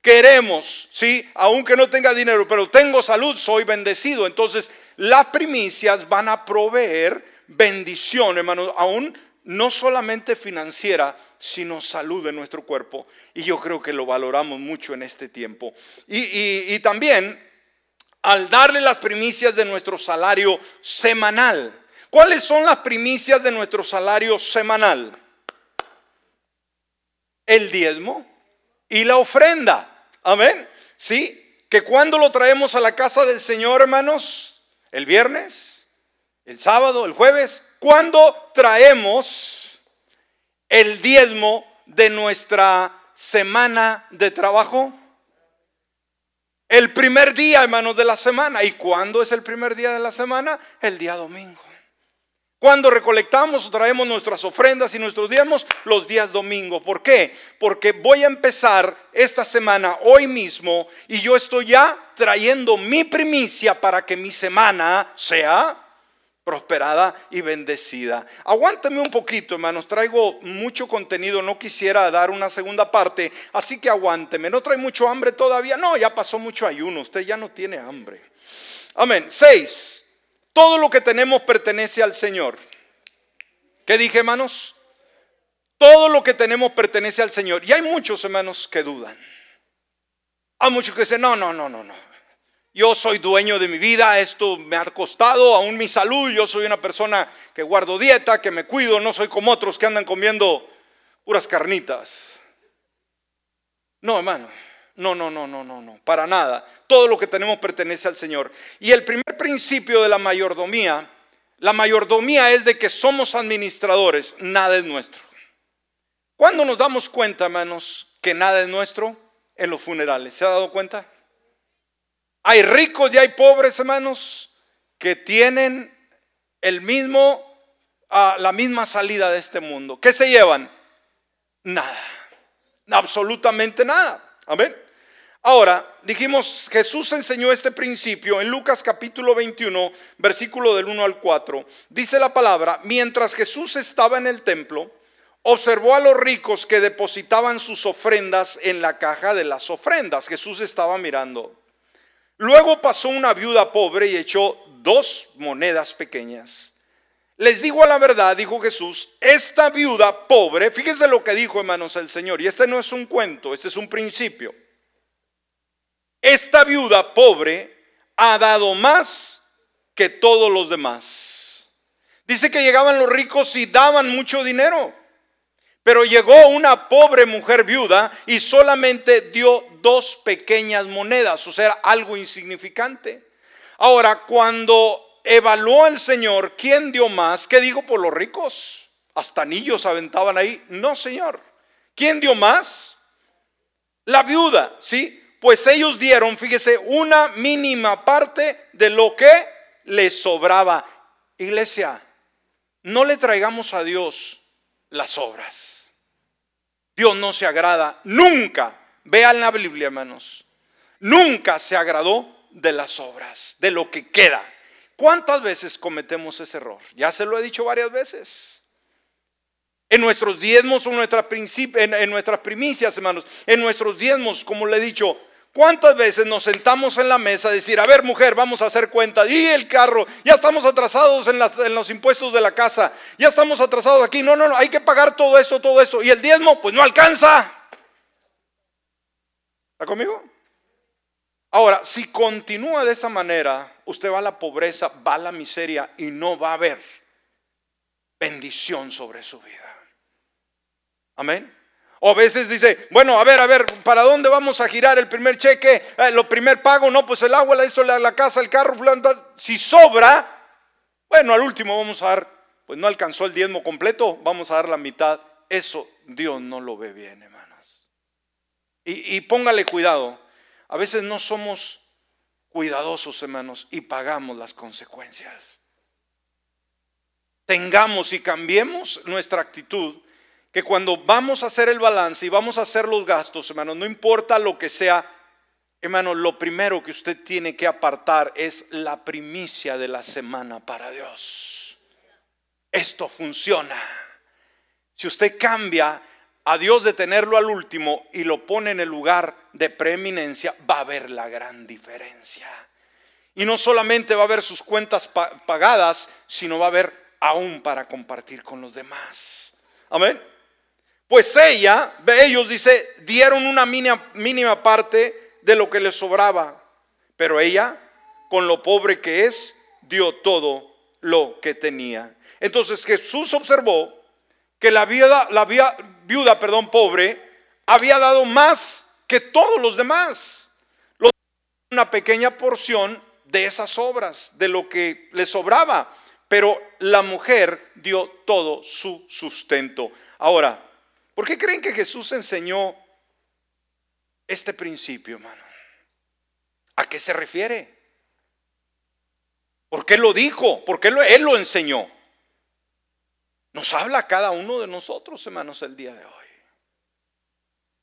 Queremos, sí, aunque no tenga dinero, pero tengo salud, soy bendecido. Entonces, las primicias van a proveer bendición, hermanos, aún no solamente financiera, sino salud en nuestro cuerpo. Y yo creo que lo valoramos mucho en este tiempo. Y, y también al darle las primicias de nuestro salario semanal. ¿Cuáles son las primicias de nuestro salario semanal? El diezmo y la ofrenda. Amén. ¿Sí? Que cuando lo traemos a la casa del Señor, hermanos, el viernes, el sábado, el jueves, cuando traemos el diezmo de nuestra semana de trabajo? El primer día, hermanos, de la semana. ¿Y cuándo es el primer día de la semana? El día domingo. Cuando recolectamos o traemos nuestras ofrendas y nuestros diezmos los días domingos. ¿Por qué? Porque voy a empezar esta semana hoy mismo y yo estoy ya trayendo mi primicia para que mi semana sea prosperada y bendecida. Aguántame un poquito, hermanos, traigo mucho contenido, no quisiera dar una segunda parte, así que aguánteme. ¿No trae mucho hambre todavía? No, ya pasó mucho ayuno, usted ya no tiene hambre. Amén. Seis. Todo lo que tenemos pertenece al Señor. ¿Qué dije, hermanos? Todo lo que tenemos pertenece al Señor. Y hay muchos hermanos que dudan. Hay muchos que dicen, no, no, no, no, no. Yo soy dueño de mi vida, esto me ha costado, aún mi salud, yo soy una persona que guardo dieta, que me cuido, no soy como otros que andan comiendo puras carnitas. No, hermano. No, no, no, no, no, no, para nada. Todo lo que tenemos pertenece al Señor. Y el primer principio de la mayordomía, la mayordomía es de que somos administradores, nada es nuestro. ¿Cuándo nos damos cuenta, hermanos, que nada es nuestro? En los funerales. ¿Se ha dado cuenta? Hay ricos y hay pobres, hermanos, que tienen el mismo, ah, la misma salida de este mundo. ¿Qué se llevan? Nada. Absolutamente nada. Amén. Ahora, dijimos, Jesús enseñó este principio en Lucas capítulo 21, versículo del 1 al 4. Dice la palabra, mientras Jesús estaba en el templo, observó a los ricos que depositaban sus ofrendas en la caja de las ofrendas. Jesús estaba mirando. Luego pasó una viuda pobre y echó dos monedas pequeñas. Les digo a la verdad, dijo Jesús, esta viuda pobre, fíjense lo que dijo hermanos el Señor, y este no es un cuento, este es un principio. Esta viuda pobre ha dado más que todos los demás. Dice que llegaban los ricos y daban mucho dinero. Pero llegó una pobre mujer viuda y solamente dio dos pequeñas monedas, o sea, algo insignificante. Ahora, cuando evaluó el Señor quién dio más, ¿qué dijo por los ricos? Hasta anillos aventaban ahí. No, Señor. ¿Quién dio más? La viuda, ¿sí? Pues ellos dieron, fíjese, una mínima parte de lo que les sobraba. Iglesia, no le traigamos a Dios las obras. Dios no se agrada, nunca, vean la Biblia hermanos, nunca se agradó de las obras, de lo que queda. ¿Cuántas veces cometemos ese error? Ya se lo he dicho varias veces. En nuestros diezmos o en, en nuestras primicias, hermanos, en nuestros diezmos, como le he dicho, ¿Cuántas veces nos sentamos en la mesa a decir, a ver mujer, vamos a hacer cuenta, y el carro, ya estamos atrasados en, en, los impuestos de la casa, ya estamos atrasados aquí, no, no, no, hay que pagar todo esto, todo esto, y el diezmo, pues no alcanza. ¿Está conmigo? Ahora, si continúa de esa manera, usted va a la pobreza, va a la miseria y no va a haber bendición sobre su vida. Amén. O a veces dice, bueno, a ver, a ver, ¿para dónde vamos a girar el primer cheque? Eh, lo primer pago, no, pues el agua, esto, la, la casa, el carro, si sobra, bueno, al último vamos a dar, pues no alcanzó el diezmo completo, vamos a dar la mitad. Eso Dios no lo ve bien, hermanos. Y, y póngale cuidado, a veces no somos cuidadosos, hermanos, y pagamos las consecuencias. Tengamos y cambiemos nuestra actitud que cuando vamos a hacer el balance y vamos a hacer los gastos, hermano, no importa lo que sea, hermano, lo primero que usted tiene que apartar es la primicia de la semana para Dios. Esto funciona. Si usted cambia a Dios de tenerlo al último y lo pone en el lugar de preeminencia, va a haber la gran diferencia. Y no solamente va a haber sus cuentas pagadas, sino va a haber aún para compartir con los demás. Amén. Pues ella, ellos dice, dieron una mínima, parte de lo que les sobraba, pero ella, con lo pobre que es, dio todo lo que tenía. Entonces Jesús observó que la viuda, la viuda, perdón, pobre, había dado más que todos los demás. Una pequeña porción de esas obras, de lo que le sobraba, pero la mujer dio todo su sustento. Ahora, ¿Por qué creen que Jesús enseñó este principio, hermano? ¿A qué se refiere? ¿Por qué lo dijo? ¿Por qué Él lo enseñó? nos habla cada uno de nosotros, hermanos, el día de hoy.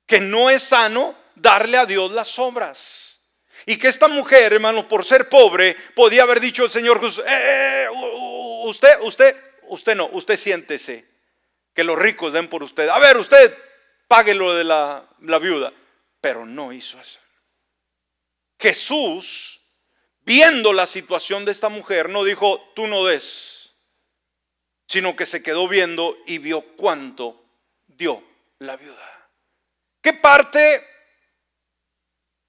Que no es sano darle a Dios las obras. Y que esta mujer, hermano, por ser pobre, podía haber dicho el Señor Jesús, eh, usted, usted, usted no, usted siéntese, que los ricos den por usted. A ver, usted pague lo de la, la viuda. Pero no hizo eso. Jesús, viendo la situación de esta mujer, no dijo, tú no des, sino que se quedó viendo y vio cuánto dio la viuda. ¿Qué parte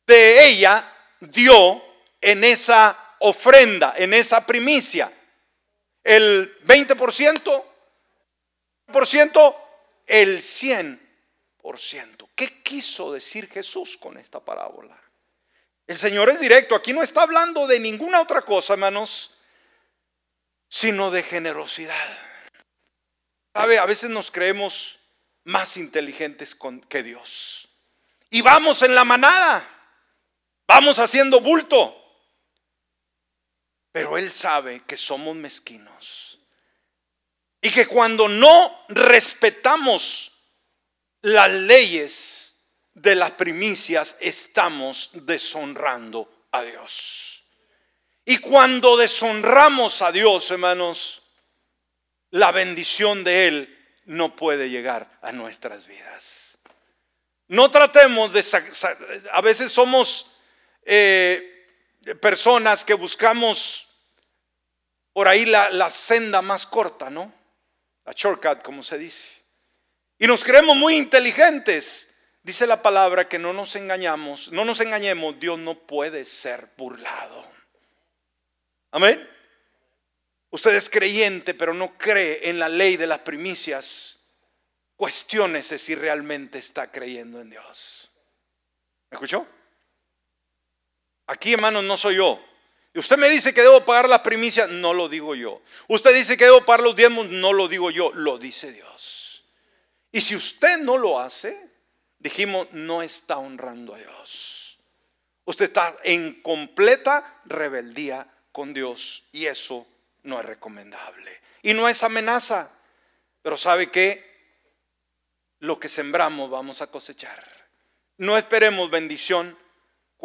de ella dio en esa ofrenda, en esa primicia? ¿El 20%? ¿El 100%? ¿Qué quiso decir Jesús con esta parábola? El Señor es directo. Aquí no está hablando de ninguna otra cosa, hermanos, sino de generosidad. ¿Sabe? A veces nos creemos más inteligentes que Dios. Y vamos en la manada. Vamos haciendo bulto. Pero Él sabe que somos mezquinos. Y que cuando no respetamos las leyes de las primicias estamos deshonrando a Dios. Y cuando deshonramos a Dios, hermanos, la bendición de Él no puede llegar a nuestras vidas. No tratemos de... A veces somos eh, personas que buscamos por ahí la, la senda más corta, ¿no? La shortcut, como se dice. Y nos creemos muy inteligentes. Dice la palabra que no nos engañamos, no nos engañemos, Dios no puede ser burlado. Amén. Usted es creyente, pero no cree en la ley de las primicias. Cuestiónese si realmente está creyendo en Dios. ¿Me escuchó? Aquí, hermanos, no soy yo. Usted me dice que debo pagar las primicias, no lo digo yo. Usted dice que debo pagar los diezmos, no lo digo yo, lo dice Dios. Y si usted no lo hace, dijimos, no está honrando a Dios. Usted está en completa rebeldía con Dios y eso no es recomendable. Y no es amenaza, pero ¿sabe qué? Lo que sembramos vamos a cosechar. No esperemos bendición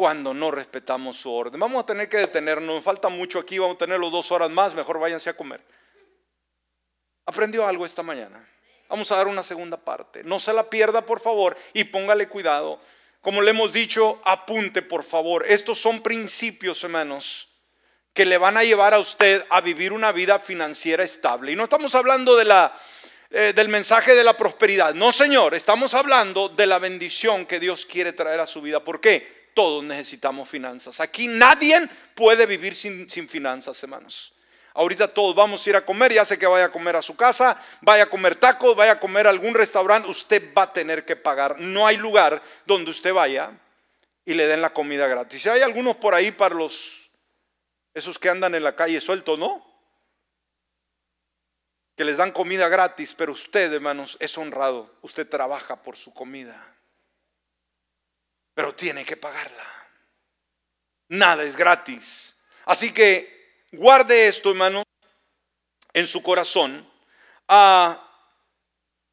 cuando no respetamos su orden. Vamos a tener que detenernos, nos falta mucho aquí, vamos a tener los dos horas más, mejor váyanse a comer. ¿Aprendió algo esta mañana? Vamos a dar una segunda parte. No se la pierda, por favor, y póngale cuidado. Como le hemos dicho, apunte, por favor. Estos son principios, hermanos, que le van a llevar a usted a vivir una vida financiera estable. Y no estamos hablando de la, eh, del mensaje de la prosperidad. No, Señor, estamos hablando de la bendición que Dios quiere traer a su vida. ¿Por qué? Todos necesitamos finanzas. Aquí nadie puede vivir sin, sin finanzas, hermanos. Ahorita todos vamos a ir a comer, ya sé que vaya a comer a su casa, vaya a comer tacos, vaya a comer a algún restaurante, usted va a tener que pagar. No hay lugar donde usted vaya y le den la comida gratis. hay algunos por ahí para los, esos que andan en la calle sueltos, ¿no? Que les dan comida gratis, pero usted, hermanos, es honrado. Usted trabaja por su comida, pero tiene que pagarla. Nada es gratis. Así que Guarde esto, hermano, en su corazón. Ah,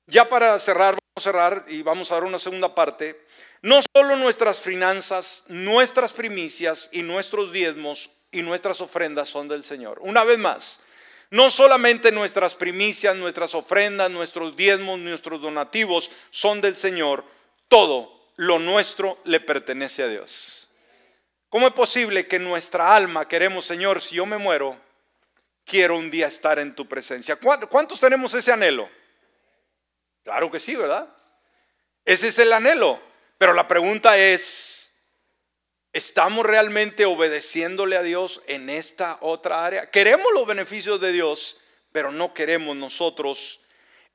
ya para cerrar, vamos a cerrar y vamos a dar una segunda parte. No solo nuestras finanzas, nuestras primicias y nuestros diezmos y nuestras ofrendas son del Señor. Una vez más, no solamente nuestras primicias, nuestras ofrendas, nuestros diezmos, nuestros donativos son del Señor, todo lo nuestro le pertenece a Dios. ¿Cómo es posible que nuestra alma queremos, Señor, si yo me muero, quiero un día estar en tu presencia? ¿Cuántos tenemos ese anhelo? Claro que sí, ¿verdad? Ese es el anhelo. Pero la pregunta es, ¿estamos realmente obedeciéndole a Dios en esta otra área? Queremos los beneficios de Dios, pero no queremos nosotros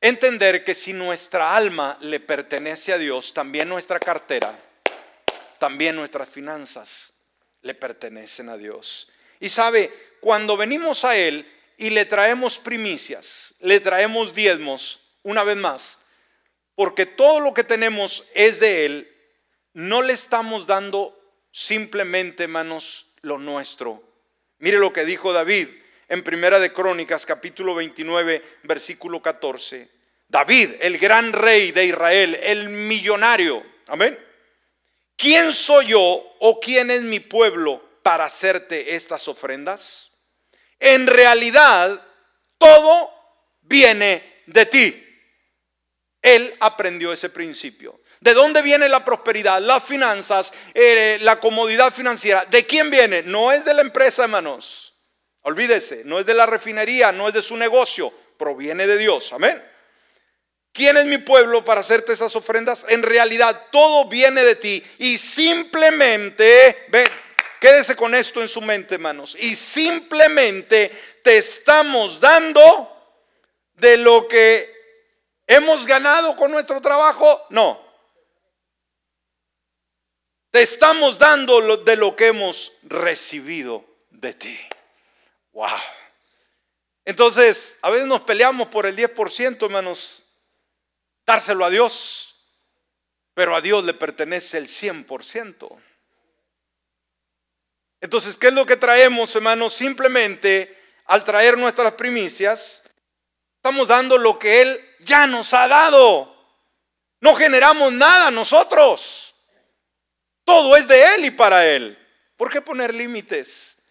entender que si nuestra alma le pertenece a Dios, también nuestra cartera, también nuestras finanzas le pertenecen a Dios. Y sabe, cuando venimos a Él y le traemos primicias, le traemos diezmos, una vez más, porque todo lo que tenemos es de Él, no le estamos dando simplemente, hermanos, lo nuestro. Mire lo que dijo David en Primera de Crónicas, capítulo 29, versículo 14. David, el gran rey de Israel, el millonario. Amén. ¿Quién soy yo o quién es mi pueblo para hacerte estas ofrendas? En realidad, todo viene de ti. Él aprendió ese principio. ¿De dónde viene la prosperidad, las finanzas, eh, la comodidad financiera? ¿De quién viene? No es de la empresa, hermanos. Olvídese, no es de la refinería, no es de su negocio, proviene de Dios. Amén. ¿Quién es mi pueblo para hacerte esas ofrendas? En realidad todo viene de ti y simplemente, ve, quédese con esto en su mente, hermanos, y simplemente te estamos dando de lo que hemos ganado con nuestro trabajo. No, te estamos dando de lo que hemos recibido de ti. Wow. Entonces, a veces nos peleamos por el 10%, hermanos, dárselo a Dios, pero a Dios le pertenece el 100%. Entonces, ¿qué es lo que traemos, hermanos? Simplemente al traer nuestras primicias, estamos dando lo que Él ya nos ha dado. No generamos nada nosotros. Todo es de Él y para Él. ¿Por qué poner límites?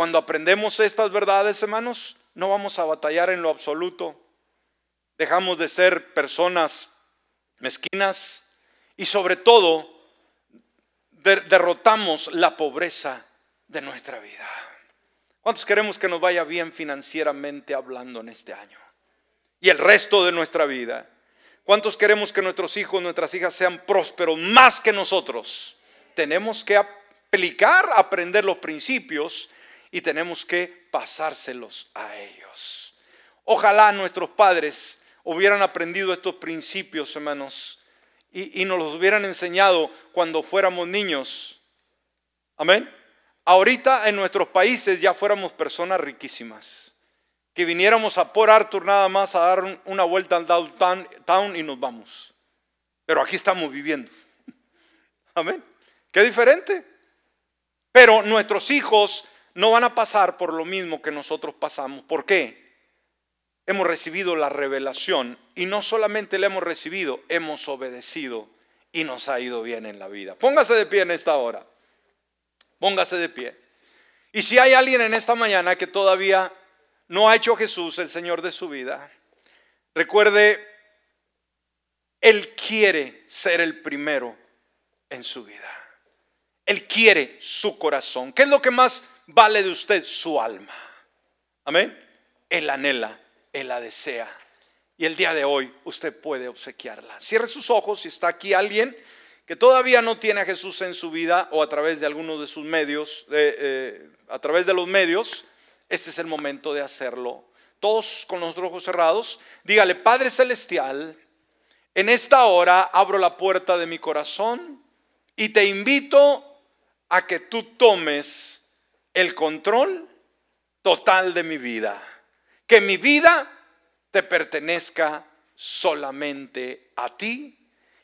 Cuando aprendemos estas verdades, hermanos, no vamos a batallar en lo absoluto. Dejamos de ser personas mezquinas y sobre todo derrotamos la pobreza de nuestra vida. ¿Cuántos queremos que nos vaya bien financieramente hablando en este año? Y el resto de nuestra vida. ¿Cuántos queremos que nuestros hijos, nuestras hijas sean prósperos más que nosotros? tenemos que aplicar, aprender los principios y tenemos que pasárselos a ellos. Ojalá nuestros padres hubieran aprendido estos principios, hermanos, y, nos los hubieran enseñado cuando fuéramos niños. Amén. Ahorita en nuestros países ya fuéramos personas riquísimas. Que viniéramos a por Arthur nada más a dar una vuelta al downtown y nos vamos. Pero aquí estamos viviendo. Amén. Qué diferente. Pero nuestros hijos no van a pasar por lo mismo que nosotros pasamos. ¿Por qué? Hemos recibido la revelación y no solamente la hemos recibido, hemos obedecido y nos ha ido bien en la vida. Póngase de pie en esta hora. Póngase de pie. Y si hay alguien en esta mañana que todavía no ha hecho Jesús el Señor de su vida, recuerde, Él quiere ser el primero en su vida. Él quiere su corazón. ¿Qué es lo que más vale de usted? Su alma. Amén. Él anhela, Él la desea. Y el día de hoy usted puede obsequiarla. Cierre sus ojos si está aquí alguien que todavía no tiene a Jesús en su vida o a través de algunos de sus medios, eh, a través de los medios, este es el momento de hacerlo. Todos con los ojos cerrados, dígale, Padre Celestial, en esta hora abro la puerta de mi corazón y te invito a que tú tomes el control total de mi vida. Que mi vida te pertenezca solamente a ti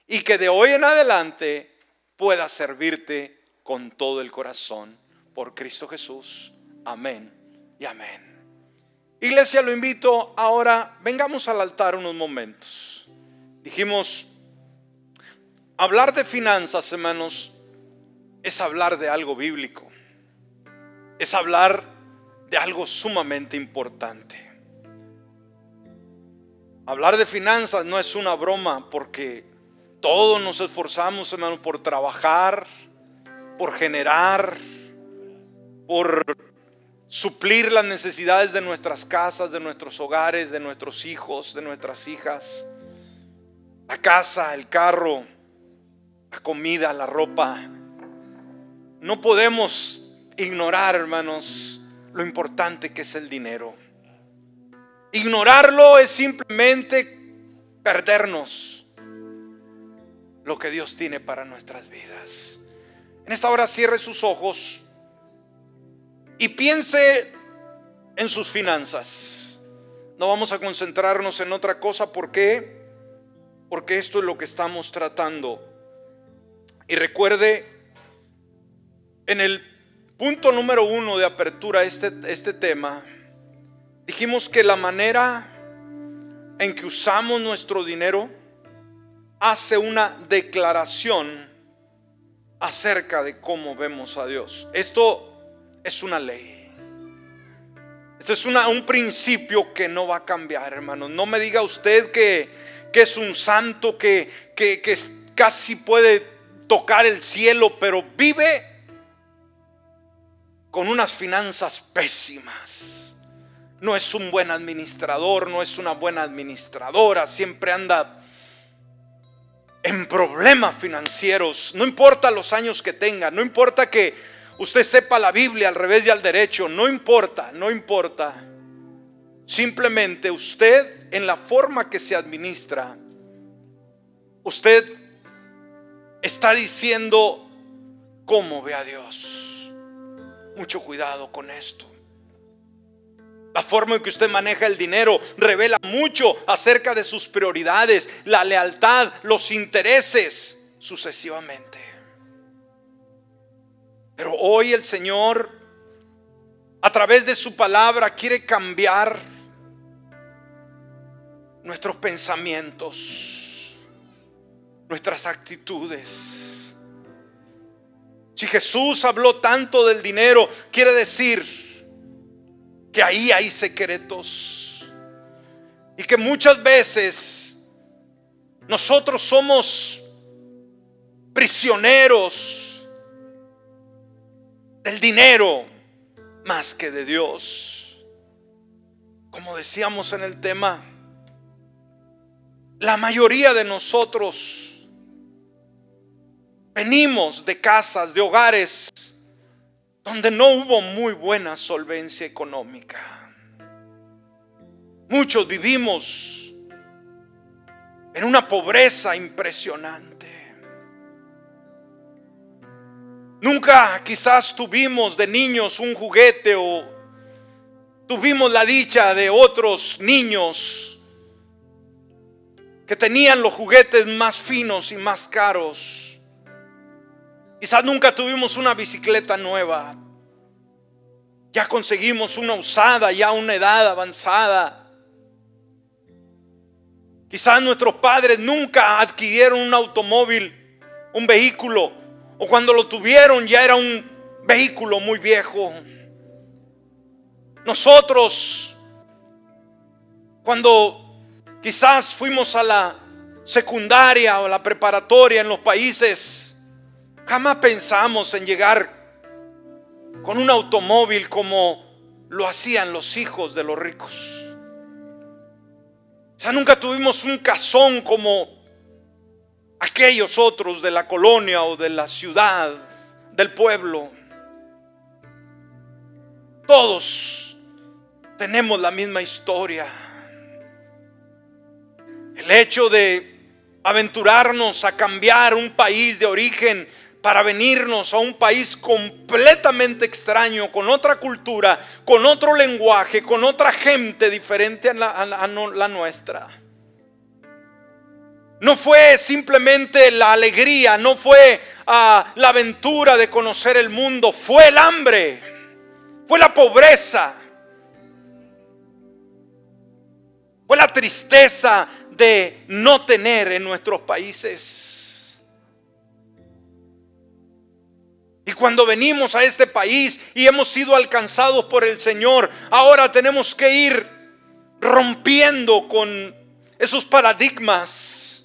y que de hoy en adelante pueda servirte con todo el corazón. Por Cristo Jesús. Amén y amén. Iglesia, lo invito ahora, vengamos al altar unos momentos. Dijimos, hablar de finanzas, hermanos, es hablar de algo bíblico. Es hablar de algo sumamente importante. Hablar de finanzas no es una broma porque todos nos esforzamos, hermano, por trabajar, por generar, por suplir las necesidades de nuestras casas, de nuestros hogares, de nuestros hijos, de nuestras hijas. La casa, el carro, la comida, la ropa, no podemos ignorar, hermanos, lo importante que es el dinero. Ignorarlo es simplemente perdernos lo que Dios tiene para nuestras vidas. En esta hora cierre sus ojos y piense en sus finanzas. No vamos a concentrarnos en otra cosa. ¿Por qué? Porque esto es lo que estamos tratando. Y recuerde en el punto número uno de apertura a este, este tema, Dijimos que la manera en que usamos nuestro dinero hace una declaración acerca de cómo vemos a Dios. Esto es una ley. Esto es un principio que no va a cambiar, hermano. No me diga usted que, es un santo que, que, que casi puede tocar el cielo, pero vive con unas finanzas pésimas. No es un buen administrador, no es una buena administradora, siempre anda en problemas financieros. No importa los años que tenga, no importa que usted sepa la Biblia al revés y al derecho, no importa, no importa. Simplemente usted en la forma que se administra, usted está diciendo cómo ve a Dios. Mucho cuidado con esto. La forma en que usted maneja el dinero revela mucho acerca de sus prioridades, la lealtad, los intereses, sucesivamente. Pero hoy el Señor, a través de su palabra, quiere cambiar nuestros pensamientos, nuestras actitudes. Si Jesús habló tanto del dinero, quiere decir que ahí hay secretos. Y que muchas veces nosotros somos prisioneros del dinero más que de Dios. Como decíamos en el tema, la mayoría de nosotros venimos de casas, de hogares donde no hubo muy buena solvencia económica. Muchos vivimos en una pobreza impresionante. Nunca quizás tuvimos de niños un juguete o tuvimos la dicha de otros niños que tenían los juguetes más finos y más caros. Quizás nunca tuvimos una bicicleta nueva. Ya conseguimos una usada, ya una edad avanzada. Quizás nuestros padres nunca adquirieron un automóvil, un vehículo, o cuando lo tuvieron ya era un vehículo muy viejo. Nosotros, cuando quizás fuimos a la secundaria o la preparatoria en los países Jamás pensamos en llegar con un automóvil como lo hacían los hijos de los ricos. O sea, nunca tuvimos un casón como aquellos otros de la colonia o de la ciudad, del pueblo. Todos tenemos la misma historia. El hecho de aventurarnos a cambiar un país de origen para venirnos a un país completamente extraño, con otra cultura, con otro lenguaje, con otra gente diferente a la, nuestra. No fue simplemente la alegría, no fue ah, la aventura de conocer el mundo, fue el hambre, fue la pobreza, fue la tristeza de no tener en nuestros países. Y cuando venimos a este país y hemos sido alcanzados por el Señor, ahora tenemos que ir rompiendo con esos paradigmas,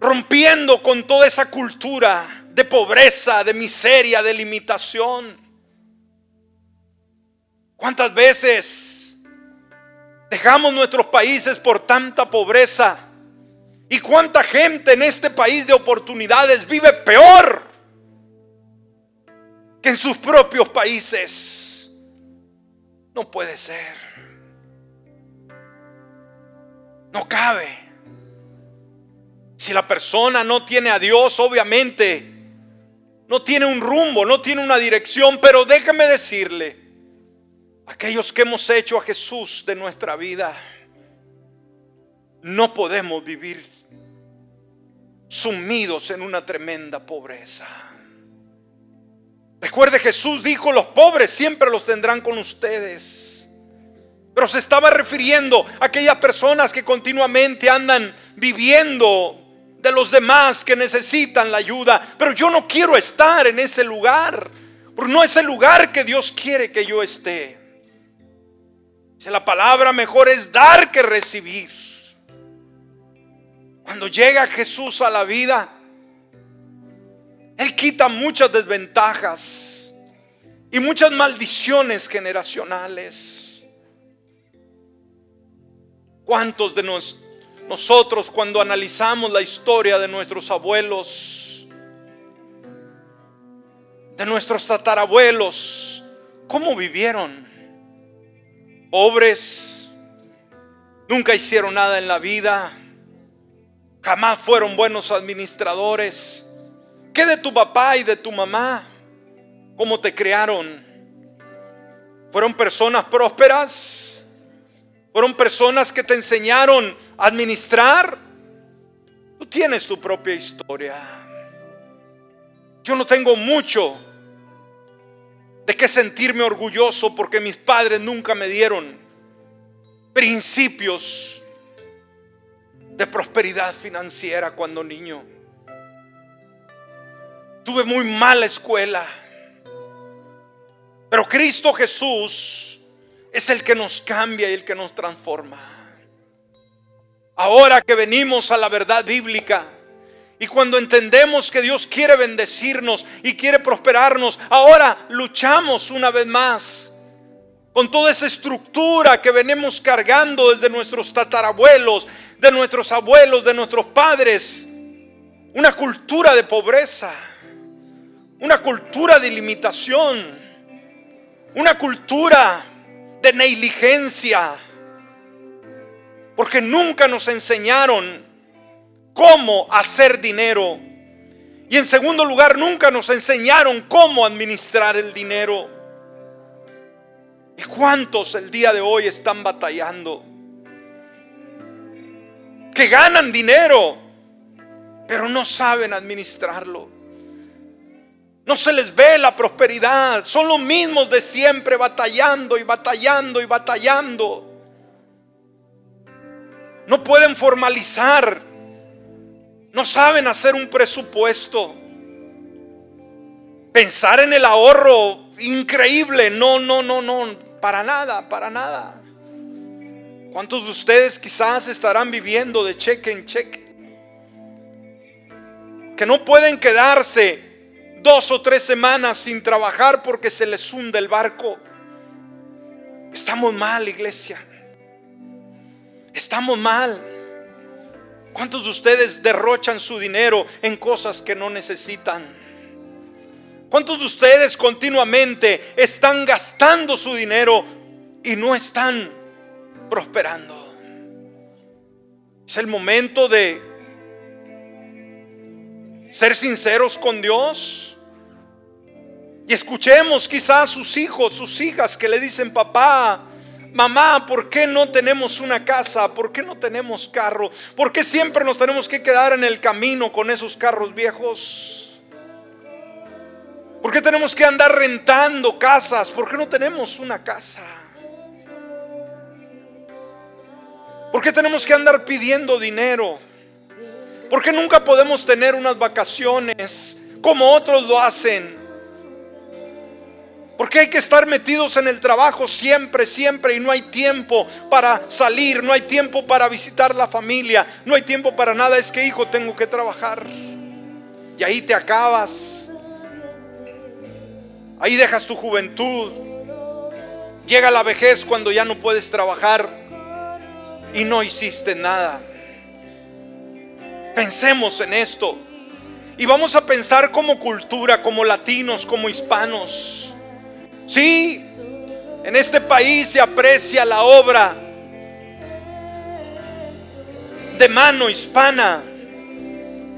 rompiendo con toda esa cultura de pobreza, de miseria, de limitación. ¿Cuántas veces dejamos nuestros países por tanta pobreza? ¿Y cuánta gente en este país de oportunidades vive peor? Que en sus propios países. No puede ser. No cabe. Si la persona no tiene a Dios, obviamente, no tiene un rumbo, no tiene una dirección, pero déjame decirle, aquellos que hemos hecho a Jesús de nuestra vida, no podemos vivir sumidos en una tremenda pobreza. Recuerde, Jesús dijo, los pobres siempre los tendrán con ustedes. Pero se estaba refiriendo a aquellas personas que continuamente andan viviendo de los demás que necesitan la ayuda. Pero yo no quiero estar en ese lugar. No es el lugar que Dios quiere que yo esté. Dice la palabra mejor es dar que recibir. Cuando llega Jesús a la vida, Él quita muchas desventajas y muchas maldiciones generacionales. ¿Cuántos de nosotros cuando analizamos la historia de nuestros abuelos, de nuestros tatarabuelos, cómo vivieron? Pobres, nunca hicieron nada en la vida Jamás fueron buenos administradores. ¿Qué de tu papá y de tu mamá? ¿Cómo te crearon? ¿Fueron personas prósperas? ¿Fueron personas que te enseñaron a administrar? Tú tienes tu propia historia. Yo no tengo mucho de qué sentirme orgulloso porque mis padres nunca me dieron principios de prosperidad financiera cuando niño. Tuve muy mala escuela. Pero Cristo Jesús es el que nos cambia y el que nos transforma. Ahora que venimos a la verdad bíblica y cuando entendemos que Dios quiere bendecirnos y quiere prosperarnos, ahora luchamos una vez más con toda esa estructura que venimos cargando desde nuestros tatarabuelos, de nuestros abuelos, de nuestros padres, una cultura de pobreza, una cultura de limitación, una cultura de negligencia, porque nunca nos enseñaron cómo hacer dinero. Y en segundo lugar, nunca nos enseñaron cómo administrar el dinero. ¿Y cuántos el día de hoy están batallando? que ganan dinero, pero no saben administrarlo. No se les ve la prosperidad. Son los mismos de siempre batallando y batallando y batallando. No pueden formalizar. No saben hacer un presupuesto. Pensar en el ahorro increíble. No, no, no, no. Para nada, para nada. ¿Cuántos de ustedes quizás estarán viviendo de cheque en cheque? Que no pueden quedarse dos o tres semanas sin trabajar porque se les hunde el barco. Estamos mal, iglesia. Estamos mal. ¿Cuántos de ustedes derrochan su dinero en cosas que no necesitan? ¿Cuántos de ustedes continuamente están gastando su dinero y no están prosperando. Es el momento de ser sinceros con Dios. Y escuchemos quizás sus hijos, sus hijas que le dicen, papá, mamá, ¿por qué no tenemos una casa? ¿Por qué no tenemos carro? ¿Por qué siempre nos tenemos que quedar en el camino con esos carros viejos? ¿Por qué tenemos que andar rentando casas? ¿Por qué no tenemos una casa? ¿Por qué tenemos que andar pidiendo dinero? ¿Por qué nunca podemos tener unas vacaciones como otros lo hacen? ¿Por qué hay que estar metidos en el trabajo siempre, siempre y no hay tiempo para salir, no hay tiempo para visitar la familia, no hay tiempo para nada? Es que hijo, tengo que trabajar. Y ahí te acabas. Ahí dejas tu juventud. Llega la vejez cuando ya no puedes trabajar y no hiciste nada. Pensemos en esto. Y vamos a pensar como cultura, como latinos, como hispanos. Sí, en este país se aprecia la obra de mano hispana.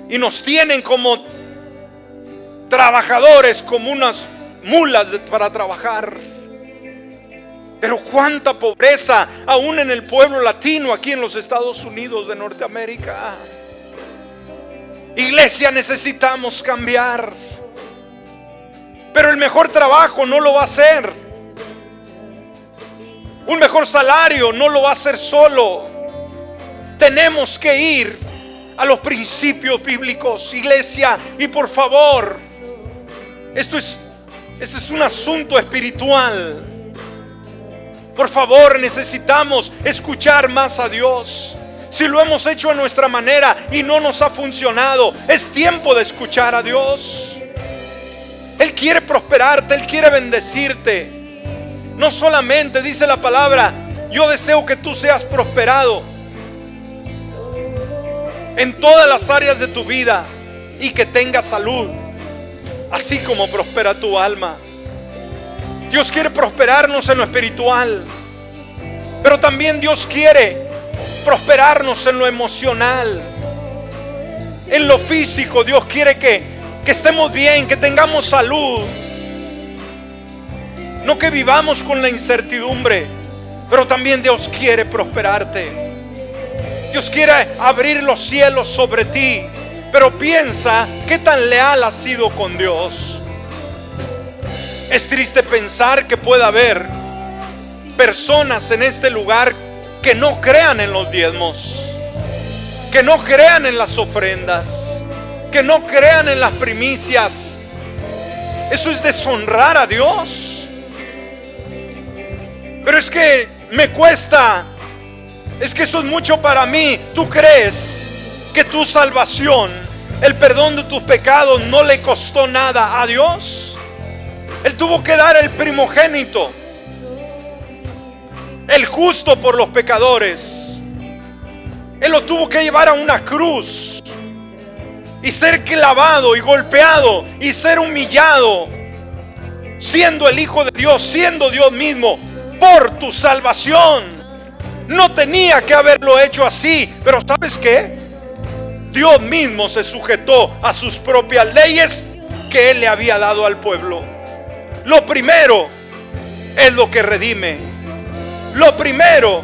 Y nos tienen como trabajadores, como unas mulas para trabajar. Pero cuánta pobreza aún en el pueblo latino aquí en los Estados Unidos de Norteamérica. Iglesia, necesitamos cambiar. Pero el mejor trabajo no lo va a hacer Un mejor salario no lo va a hacer solo. Tenemos que ir a los principios bíblicos, iglesia. Y por favor, esto es, este es un asunto espiritual. Por favor, necesitamos escuchar más a Dios. Si lo hemos hecho a nuestra manera y no nos ha funcionado, es tiempo de escuchar a Dios. Él quiere prosperarte, Él quiere bendecirte. No solamente dice la palabra, yo deseo que tú seas prosperado en todas las áreas de tu vida y que tengas salud, así como prospera tu alma. Dios quiere prosperarnos en lo espiritual, pero también Dios quiere prosperarnos en lo emocional, en lo físico. Dios quiere que, que estemos bien, que tengamos salud. No que vivamos con la incertidumbre, pero también Dios quiere prosperarte. Dios quiere abrir los cielos sobre ti, pero piensa qué tan leal has sido con Dios. Es triste pensar que pueda haber personas en este lugar que no crean en los diezmos, que no crean en las ofrendas, que no crean en las primicias. Eso es deshonrar a Dios. Pero es que me cuesta. Es que eso es mucho para mí. ¿Tú crees que tu salvación, el perdón de tus pecados no le costó nada a Dios? Él tuvo que dar el primogénito. El justo por los pecadores. Él lo tuvo que llevar a una cruz. Y ser clavado y golpeado y ser humillado. Siendo el Hijo de Dios, siendo Dios mismo por tu salvación. No tenía que haberlo hecho así, pero ¿sabes qué? Dios mismo se sujetó a sus propias leyes que Él le había dado al pueblo. Lo primero es lo que redime. Lo primero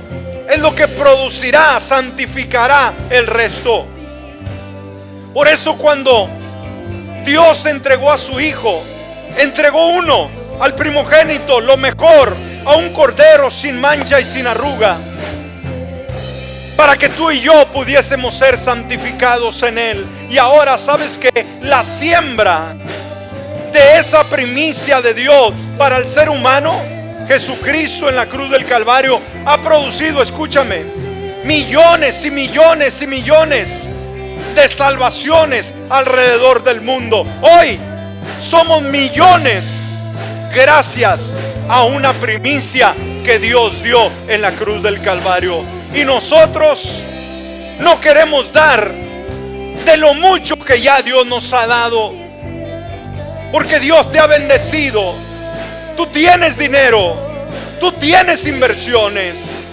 es lo que producirá, santificará el resto. Por eso cuando Dios entregó a su Hijo, entregó uno al primogénito, lo mejor, a un cordero sin mancha y sin arruga, para que tú y yo pudiésemos ser santificados en Él. Y ahora sabes que la siembra de esa primicia de Dios para el ser humano, Jesucristo en la cruz del Calvario ha producido, escúchame, millones y millones y millones de salvaciones alrededor del mundo. Hoy somos millones gracias a una primicia que Dios dio en la cruz del Calvario. Y nosotros no queremos dar de lo mucho que ya Dios nos ha dado. Porque Dios te ha bendecido. Tú tienes dinero. Tú tienes inversiones.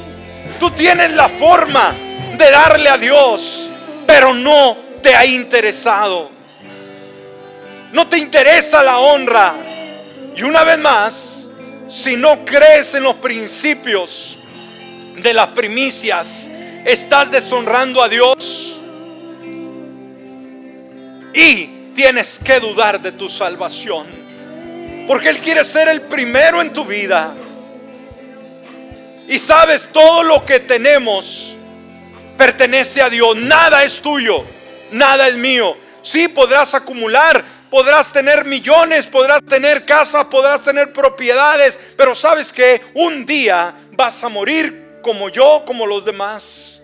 Tú tienes la forma de darle a Dios. Pero no te ha interesado. No te interesa la honra. Y una vez más, si no crees en los principios de las primicias, estás deshonrando a Dios y tienes que dudar de tu salvación. Porque Él quiere ser el primero en tu vida. Y sabes, todo lo que tenemos pertenece a Dios. Nada es tuyo, nada es mío. Sí podrás acumular podrás tener millones, podrás tener casas, podrás tener propiedades, pero sabes que un día vas a morir como yo, como los demás,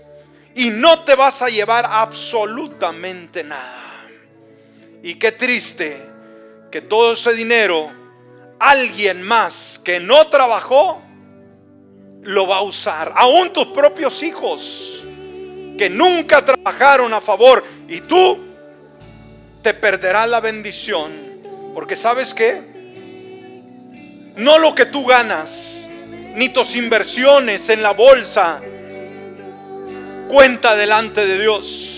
y no te vas a llevar absolutamente nada. Y qué triste que todo ese dinero, alguien más que no trabajó, lo va a usar. Aún tus propios hijos que nunca trabajaron a favor y tú te perderás la bendición. Porque sabes que no lo que tú ganas, ni tus inversiones en la bolsa, cuenta delante de Dios.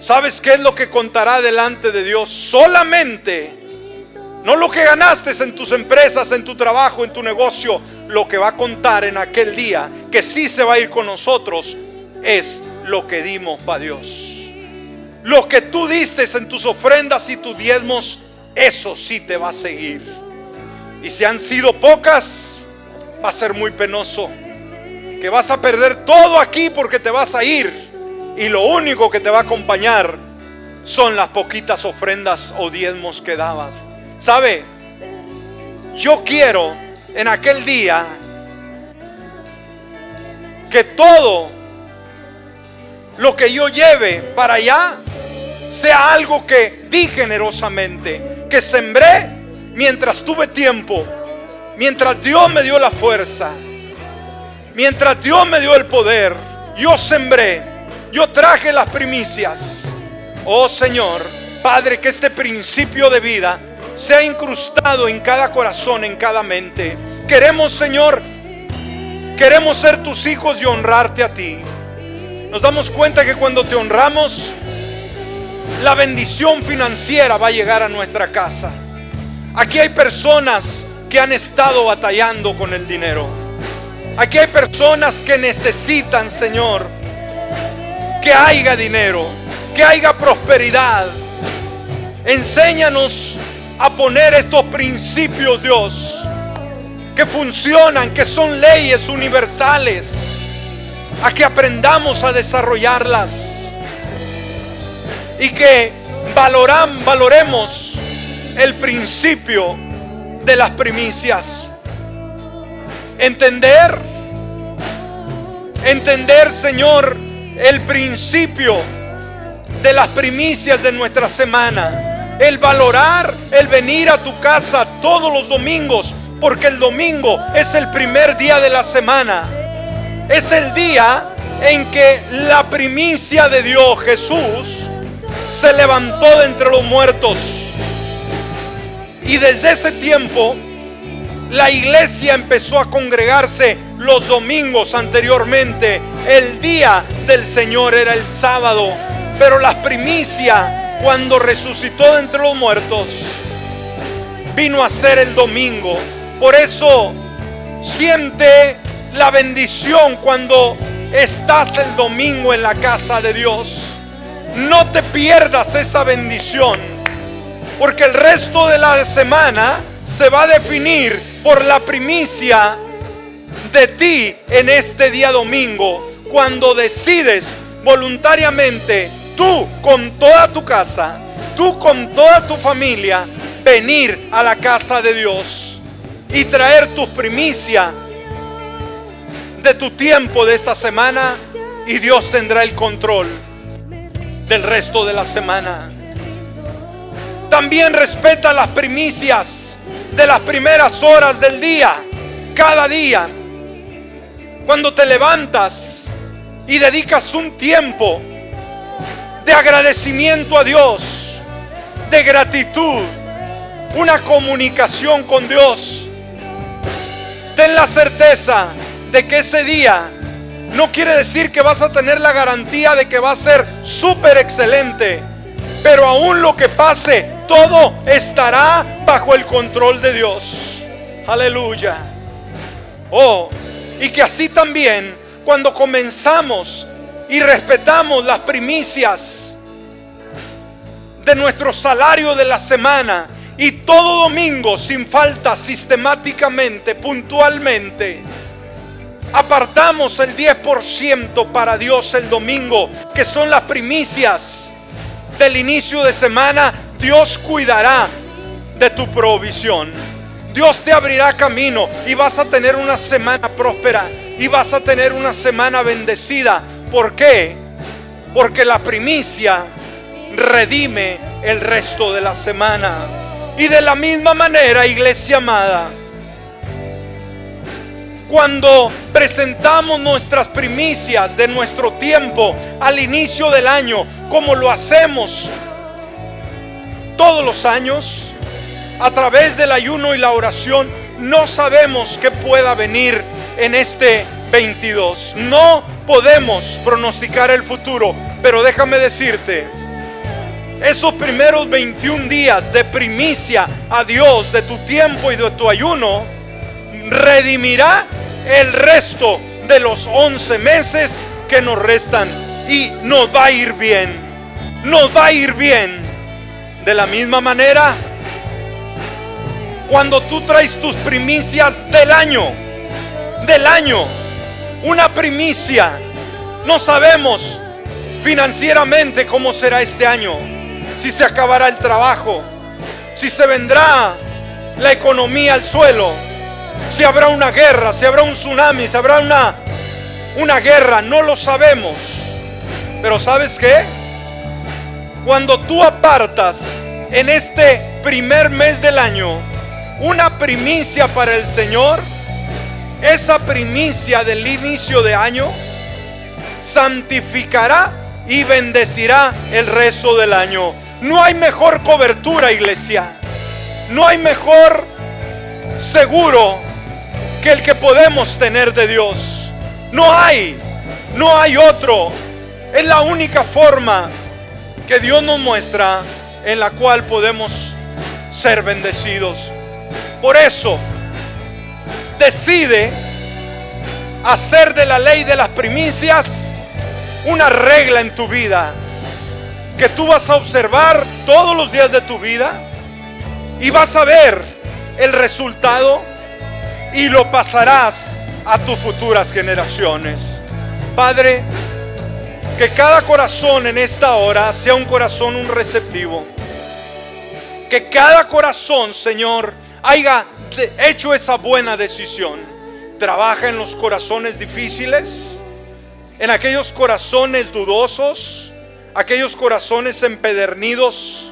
¿Sabes qué es lo que contará delante de Dios? Solamente, no lo que ganaste en tus empresas, en tu trabajo, en tu negocio, lo que va a contar en aquel día, que sí se va a ir con nosotros, es lo que dimos para Dios. Lo que tú diste en tus ofrendas y tus diezmos, eso sí te va a seguir. Y si han sido pocas, va a ser muy penoso. Que vas a perder todo aquí porque te vas a ir. Y lo único que te va a acompañar son las poquitas ofrendas o diezmos que dabas. ¿Sabe? Yo quiero en aquel día que todo lo que yo lleve para allá sea algo que di generosamente, que sembré mientras tuve tiempo, mientras Dios me dio la fuerza, mientras Dios me dio el poder, yo sembré, yo traje las primicias. Oh Señor, Padre, que este principio de vida sea incrustado en cada corazón, en cada mente. Queremos, Señor, queremos ser tus hijos y honrarte a ti. Nos damos cuenta que cuando te honramos, la bendición financiera va a llegar a nuestra casa. Aquí hay personas que han estado batallando con el dinero. Aquí hay personas que necesitan, Señor, que haya dinero, que haya prosperidad. Enséñanos a poner estos principios, Dios, que funcionan, que son leyes universales, a que aprendamos a desarrollarlas y que valoran, valoremos el principio de las primicias. Entender, entender, Señor, el principio de las primicias de nuestra semana. El valorar, el venir a tu casa todos los domingos, porque el domingo es el primer día de la semana. Es el día en que la primicia de Dios, Jesús, se levantó de entre los muertos. Y desde ese tiempo la iglesia empezó a congregarse los domingos anteriormente. El día del Señor era el sábado. Pero la primicia cuando resucitó de entre los muertos vino a ser el domingo. Por eso siente la bendición cuando estás el domingo en la casa de Dios. No te pierdas esa bendición, porque el resto de la semana se va a definir por la primicia de ti en este día domingo, cuando decides voluntariamente, tú con toda tu casa, tú con toda tu familia, venir a la casa de Dios y traer tus primicias de tu tiempo de esta semana y Dios tendrá el control del resto de la semana. También respeta las primicias de las primeras horas del día, cada día. Cuando te levantas y dedicas un tiempo de agradecimiento a Dios, de gratitud, una comunicación con Dios, ten la certeza de que ese día no quiere decir que vas a tener la garantía de que va a ser súper excelente. Pero aún lo que pase, todo estará bajo el control de Dios. Aleluya. Oh, y que así también, cuando comenzamos y respetamos las primicias de nuestro salario de la semana, y todo domingo sin falta, sistemáticamente, puntualmente, apartamos el 10% para Dios el domingo, que son las primicias del inicio de semana, Dios cuidará de tu provisión. Dios te abrirá camino y vas a tener una semana próspera y vas a tener una semana bendecida. ¿Por qué? Porque la primicia redime el resto de la semana. Y de la misma manera, iglesia amada, cuando presentamos nuestras primicias de nuestro tiempo al inicio del año, como lo hacemos todos los años, a través del ayuno y la oración, no sabemos qué pueda venir en este 22. No podemos pronosticar el futuro, pero déjame decirte, esos primeros 21 días de primicia a Dios de tu tiempo y de tu ayuno, redimirá el resto de los 11 meses que nos restan y nos va a ir bien. Nos va a ir bien. De la misma manera, cuando tú traes tus primicias del año del año, una primicia. No sabemos financieramente cómo será este año, si se acabará el trabajo, si se vendrá la economía al suelo, si habrá una guerra, si habrá un tsunami, si habrá una, una guerra, no lo sabemos. Pero ¿sabes qué? Cuando tú apartas en este primer mes del año una primicia para el Señor, esa primicia del inicio de año santificará y bendecirá el resto del año. No hay mejor cobertura, iglesia. No hay mejor seguro que el que podemos tener de Dios. No hay, no hay otro. Es la única forma que Dios nos muestra en la cual podemos ser bendecidos. Por eso, decide hacer de la ley de las primicias una regla en tu vida que tú vas a observar todos los días de tu vida y vas a ver el resultado y lo pasarás a tus futuras generaciones. Padre, que cada corazón en esta hora sea un corazón un receptivo. Que cada corazón, Señor, haya hecho esa buena decisión. Trabaja en los corazones difíciles, en aquellos corazones dudosos, aquellos corazones empedernidos.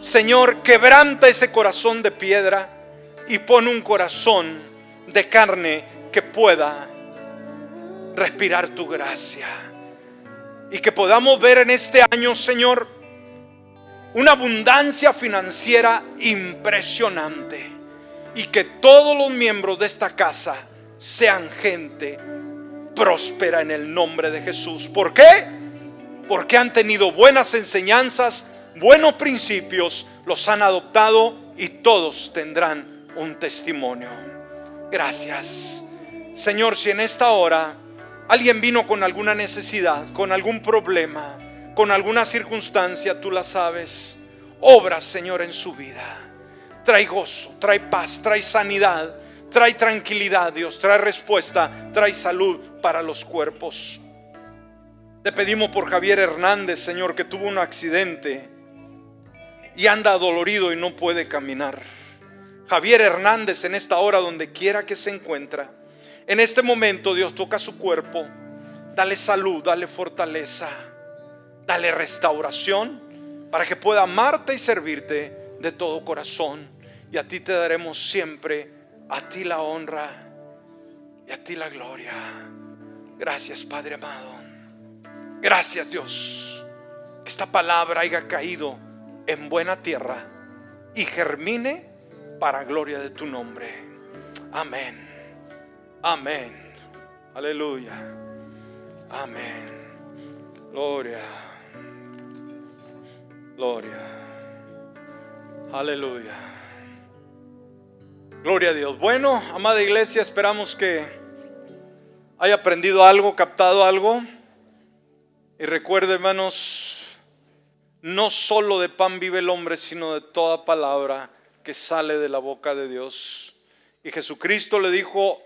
Señor, quebranta ese corazón de piedra y pone un corazón de carne que pueda respirar tu gracia. Y que podamos ver en este año, Señor, una abundancia financiera impresionante. Y que todos los miembros de esta casa sean gente próspera en el nombre de Jesús. ¿Por qué? Porque han tenido buenas enseñanzas, buenos principios, los han adoptado y todos tendrán un testimonio. Gracias. Señor, si en esta hora alguien vino con alguna necesidad, con algún problema, con alguna circunstancia, tú la sabes, obra, Señor, en su vida. Trae gozo, trae paz, trae sanidad, trae tranquilidad, Dios, trae respuesta, trae salud para los cuerpos. Te pedimos por Javier Hernández, Señor, que tuvo un accidente y anda dolorido y no puede caminar. Javier Hernández en esta hora, donde quiera que se encuentra, en este momento Dios toca su cuerpo, dale salud, dale fortaleza, dale restauración para que pueda amarte y servirte de todo corazón. Y a ti te daremos siempre, a ti la honra y a ti la gloria. Gracias Padre amado. Gracias Dios. Que esta palabra haya caído en buena tierra y germine para gloria de tu nombre. Amén. Amén. Aleluya. Amén. Gloria. Gloria. Aleluya. Gloria a Dios. Bueno, amada iglesia, esperamos que haya aprendido algo, captado algo. Y recuerde, hermanos, no solo de pan vive el hombre, sino de toda palabra que sale de la boca de Dios. Y Jesucristo le dijo